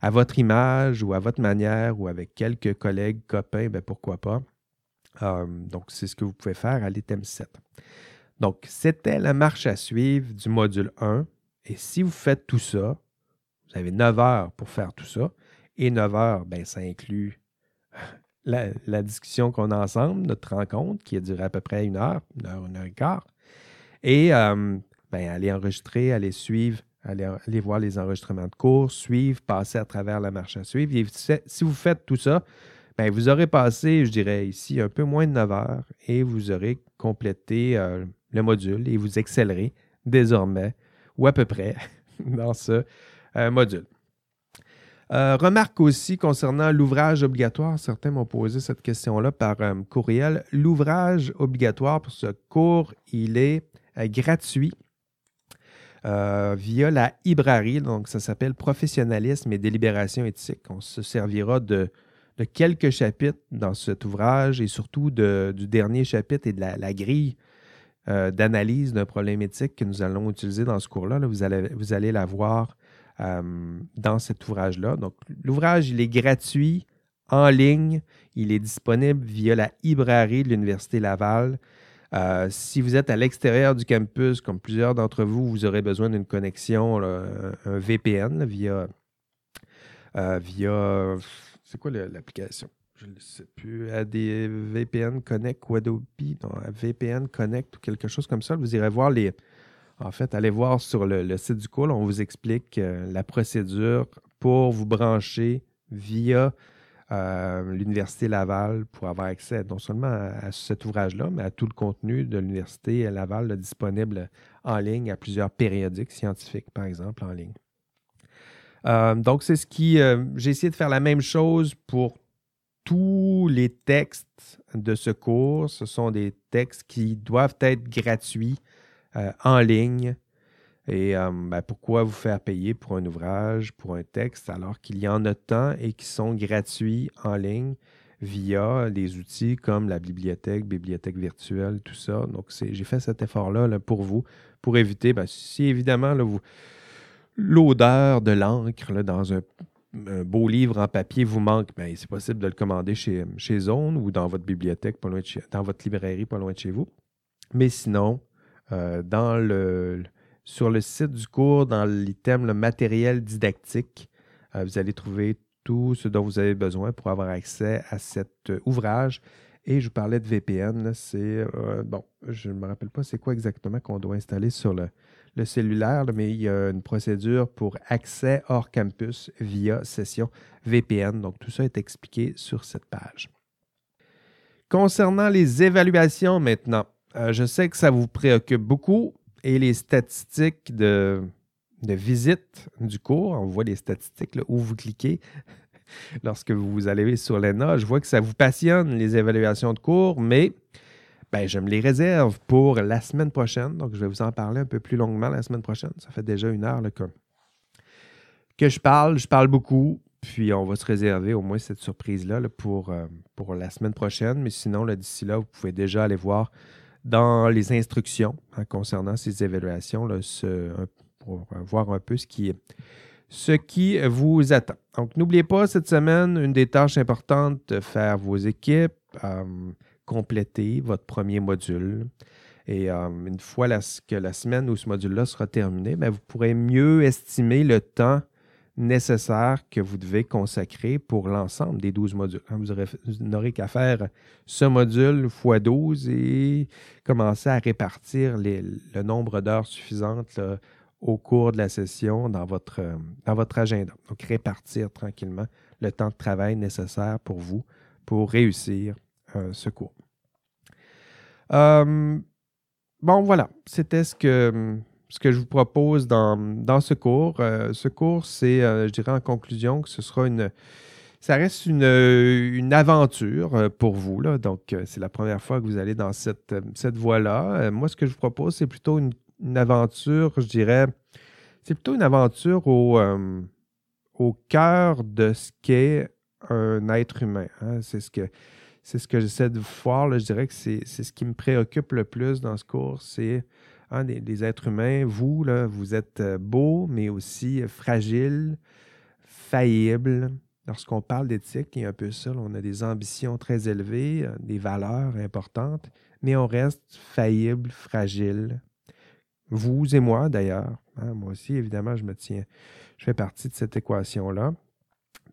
à votre image ou à votre manière ou avec quelques collègues, copains, ben pourquoi pas? Euh, donc, c'est ce que vous pouvez faire à l'item 7. Donc, c'était la marche à suivre du module 1. Et si vous faites tout ça, vous avez 9 heures pour faire tout ça. Et 9 heures, ben, ça inclut la, discussion qu'on a ensemble, notre rencontre, qui a duré à peu près une heure, une heure, une heure et quart. Et euh, ben, allez enregistrer, allez suivre, allez, voir les enregistrements de cours, suivre, passer à travers la marche à suivre. Et si vous faites tout ça, ben, vous aurez passé, je dirais ici, un peu moins de 9 heures et vous aurez complété euh, le module et vous excellerez désormais, ou à peu près, dans ce euh, module. Euh, remarque aussi concernant l'ouvrage obligatoire, certains m'ont posé cette question-là par courriel. L'ouvrage obligatoire pour ce cours, il est gratuit via la librairie, donc ça s'appelle Professionnalisme et délibération éthique. On se servira de quelques chapitres dans cet ouvrage et surtout du dernier chapitre et de la, grille euh, d'analyse d'un problème éthique que nous allons utiliser dans ce cours-là. vous, allez, vous allez la voir euh, dans cet ouvrage-là. Donc, l'ouvrage, il est gratuit, en ligne. Il est disponible via la librairie de l'Université Laval. Euh, si vous êtes à l'extérieur du campus, comme plusieurs d'entre vous, vous aurez besoin d'une connexion, un VPN via, via c'est quoi l'application? Je ne sais plus. À des VPN Connect ou Adobe, non, VPN Connect ou quelque chose comme ça. Vous irez voir les. En fait, allez voir sur le, site du cours, on vous explique euh, la procédure pour vous brancher via euh, l'Université Laval pour avoir accès non seulement à, cet ouvrage-là, mais à tout le contenu de l'Université Laval disponible en ligne à plusieurs périodiques scientifiques, par exemple, en ligne. Euh, donc, c'est ce qui. J'ai essayé de faire la même chose pour tous les textes de ce cours. Ce sont des textes qui doivent être gratuits euh, en ligne. Et ben, pourquoi vous faire payer pour un ouvrage, pour un texte, alors qu'il y en a tant et qui sont gratuits en ligne via des outils comme la bibliothèque, bibliothèque virtuelle, tout ça. Donc, j'ai fait cet effort-là là, pour vous, pour éviter, ben, si évidemment, l'odeur de l'encre dans un, beau livre en papier vous manque, ben, c'est possible de le commander chez, chez Zone ou dans votre bibliothèque, pas loin de chez, dans votre librairie, pas loin de chez vous. Mais sinon, euh, sur le site du cours, dans l'item le matériel didactique, euh, vous allez trouver tout ce dont vous avez besoin pour avoir accès à cet ouvrage. Et je vous parlais de VPN, c'est euh, bon, je ne me rappelle pas c'est quoi exactement qu'on doit installer sur le, le cellulaire, mais il y a une procédure pour accès hors campus via session VPN. Donc, tout ça est expliqué sur cette page. Concernant les évaluations maintenant, euh, je sais que ça vous préoccupe beaucoup et les statistiques de, de visite du cours. On voit les statistiques où vous cliquez lorsque vous allez sur l'ENA. Je vois que ça vous passionne, les évaluations de cours, mais ben, je me les réserve pour la semaine prochaine. Donc, je vais vous en parler un peu plus longuement la semaine prochaine. Ça fait déjà une heure que, je parle. Je parle beaucoup. Puis, on va se réserver au moins cette surprise-là pour, euh, pour la semaine prochaine. Mais sinon, d'ici là, vous pouvez déjà aller voir dans les instructions hein, concernant ces évaluations pour voir un peu ce qui, ce qui vous attend. Donc, n'oubliez pas cette semaine, une des tâches importantes, de faire vos équipes, euh, compléter votre premier module. Et euh, une fois que la semaine où ce module-là sera terminé, ben, vous pourrez mieux estimer le temps nécessaire que vous devez consacrer pour l'ensemble des 12 modules. Hein, vous n'aurez qu'à faire ce module x 12 et commencer à répartir le nombre d'heures suffisantes au cours de la session dans votre, euh, dans votre agenda. Donc, répartir tranquillement le temps de travail nécessaire pour vous pour réussir euh, ce cours. Euh, bon, voilà, c'était ce que, ce que je vous propose dans, dans ce cours. ce cours, c'est, je dirais en conclusion, que ce sera une, ça reste une, une aventure pour vous. Là. Donc, c'est la première fois que vous allez dans cette, cette voie-là. moi, ce que je vous propose, c'est plutôt une aventure, je dirais, c'est plutôt une aventure au, euh, au cœur de ce qu'est un être humain. Hein. C'est ce que c'est ce que j'essaie de voir. je dirais que c'est ce qui me préoccupe le plus dans ce cours. C'est hein, des, êtres humains. Vous, là, vous êtes euh, beaux, mais aussi fragiles, faillibles. Lorsqu'on parle d'éthique, il y a un peu ça. on a des ambitions très élevées, euh, des valeurs importantes, mais on reste faillible, fragile, vous et moi, d'ailleurs. Hein, moi aussi, évidemment, je me tiens. Je fais partie de cette équation-là.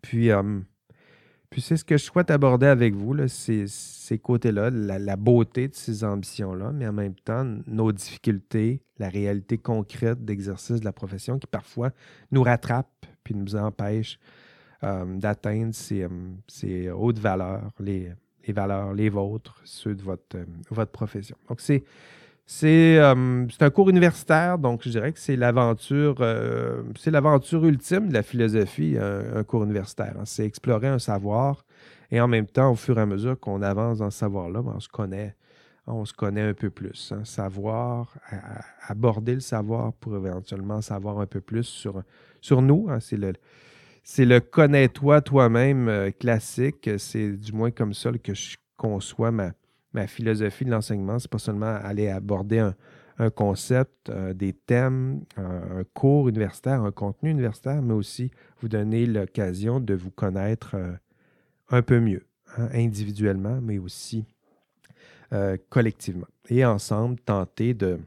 Puis, euh, puis c'est ce que je souhaite aborder avec vous, là, ces, ces côtés-là, la, beauté de ces ambitions-là, mais en même temps, nos difficultés, la réalité concrète d'exercice de la profession qui parfois nous rattrape puis nous empêche euh, d'atteindre ces, euh, ces, hautes valeurs, les, valeurs, les vôtres, ceux de votre, votre profession. Donc, c'est euh, c'est un cours universitaire, donc je dirais que c'est l'aventure euh, c'est l'aventure ultime de la philosophie, un, cours universitaire. Hein. C'est explorer un savoir et en même temps, au fur et à mesure qu'on avance dans ce savoir-là, ben, on se connaît, on se connaît un peu plus. Hein. Savoir, aborder le savoir pour éventuellement savoir un peu plus sur, sur nous. Hein. C'est le, c'est le connais-toi toi-même euh, classique. C'est du moins comme ça que je conçois ma, ma philosophie de l'enseignement, c'est pas seulement aller aborder un, concept, euh, des thèmes, un, cours universitaire, un contenu universitaire, mais aussi vous donner l'occasion de vous connaître euh, un peu mieux, hein, individuellement, mais aussi euh, collectivement. Et ensemble, tenter de...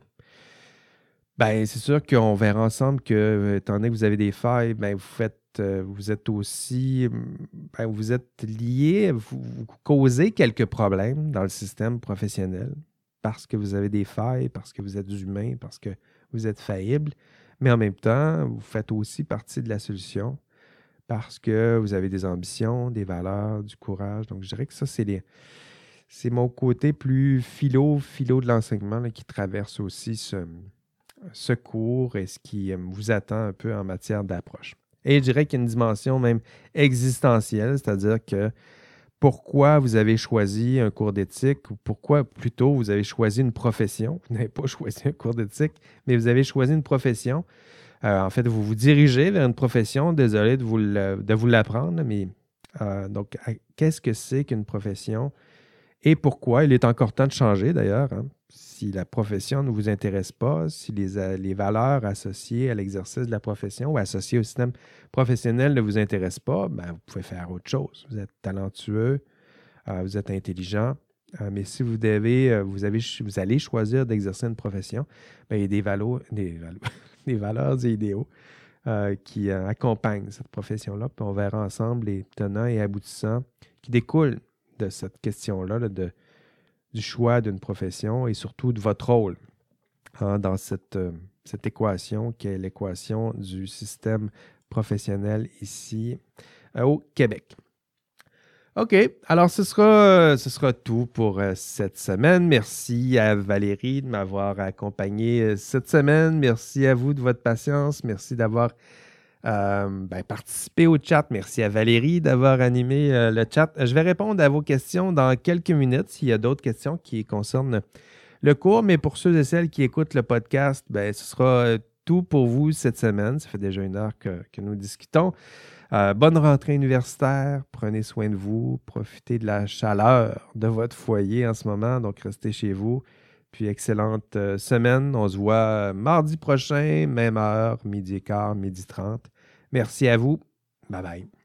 Ben, c'est sûr qu'on verra ensemble que, étant donné que vous avez des failles, ben, vous faites euh, vous êtes aussi, ben, vous êtes lié, vous, causez quelques problèmes dans le système professionnel parce que vous avez des failles, parce que vous êtes humain, parce que vous êtes faillible, mais en même temps, vous faites aussi partie de la solution parce que vous avez des ambitions, des valeurs, du courage. Donc, je dirais que ça, c'est mon côté plus philo, philo de l'enseignement qui traverse aussi ce, ce cours et ce qui euh, vous attend un peu en matière d'approche. Et je dirais qu'il y a une dimension même existentielle, c'est-à-dire que pourquoi vous avez choisi un cours d'éthique ou pourquoi plutôt vous avez choisi une profession? Vous n'avez pas choisi un cours d'éthique, mais vous avez choisi une profession. Euh, en fait, vous vous dirigez vers une profession. Désolé de vous, l'apprendre, mais euh, donc, qu'est-ce que c'est qu'une profession? Et pourquoi? Il est encore temps de changer d'ailleurs. Hein si la profession ne vous intéresse pas, si les, les valeurs associées à l'exercice de la profession ou associées au système professionnel ne vous intéressent pas, ben, vous pouvez faire autre chose. Vous êtes talentueux, euh, vous êtes intelligent, euh, mais si vous devez, euh, vous, avez, vous allez choisir d'exercer une profession, ben, il y a des, valeurs, des, des valeurs et idéaux qui accompagnent cette profession-là. On verra ensemble les tenants et aboutissants qui découlent de cette question-là, là, de du choix d'une profession et surtout de votre rôle hein, dans cette, euh, cette équation qui est l'équation du système professionnel ici euh, au Québec. OK. Alors, ce sera, ce sera tout pour euh, cette semaine. Merci à Valérie de m'avoir accompagné euh, cette semaine. Merci à vous de votre patience. Merci d'avoir euh, ben, participé au chat. Merci à Valérie d'avoir animé le chat. Je vais répondre à vos questions dans quelques minutes s'il y a d'autres questions qui concernent le cours. Mais pour ceux et celles qui écoutent le podcast, ben, ce sera tout pour vous cette semaine. Ça fait déjà une heure que, nous discutons. Euh, bonne rentrée universitaire. Prenez soin de vous. Profitez de la chaleur de votre foyer en ce moment. Donc, restez chez vous. Puis, excellente euh, semaine. On se voit mardi prochain, même heure, midi et quart, midi 30. Merci à vous. Bye bye.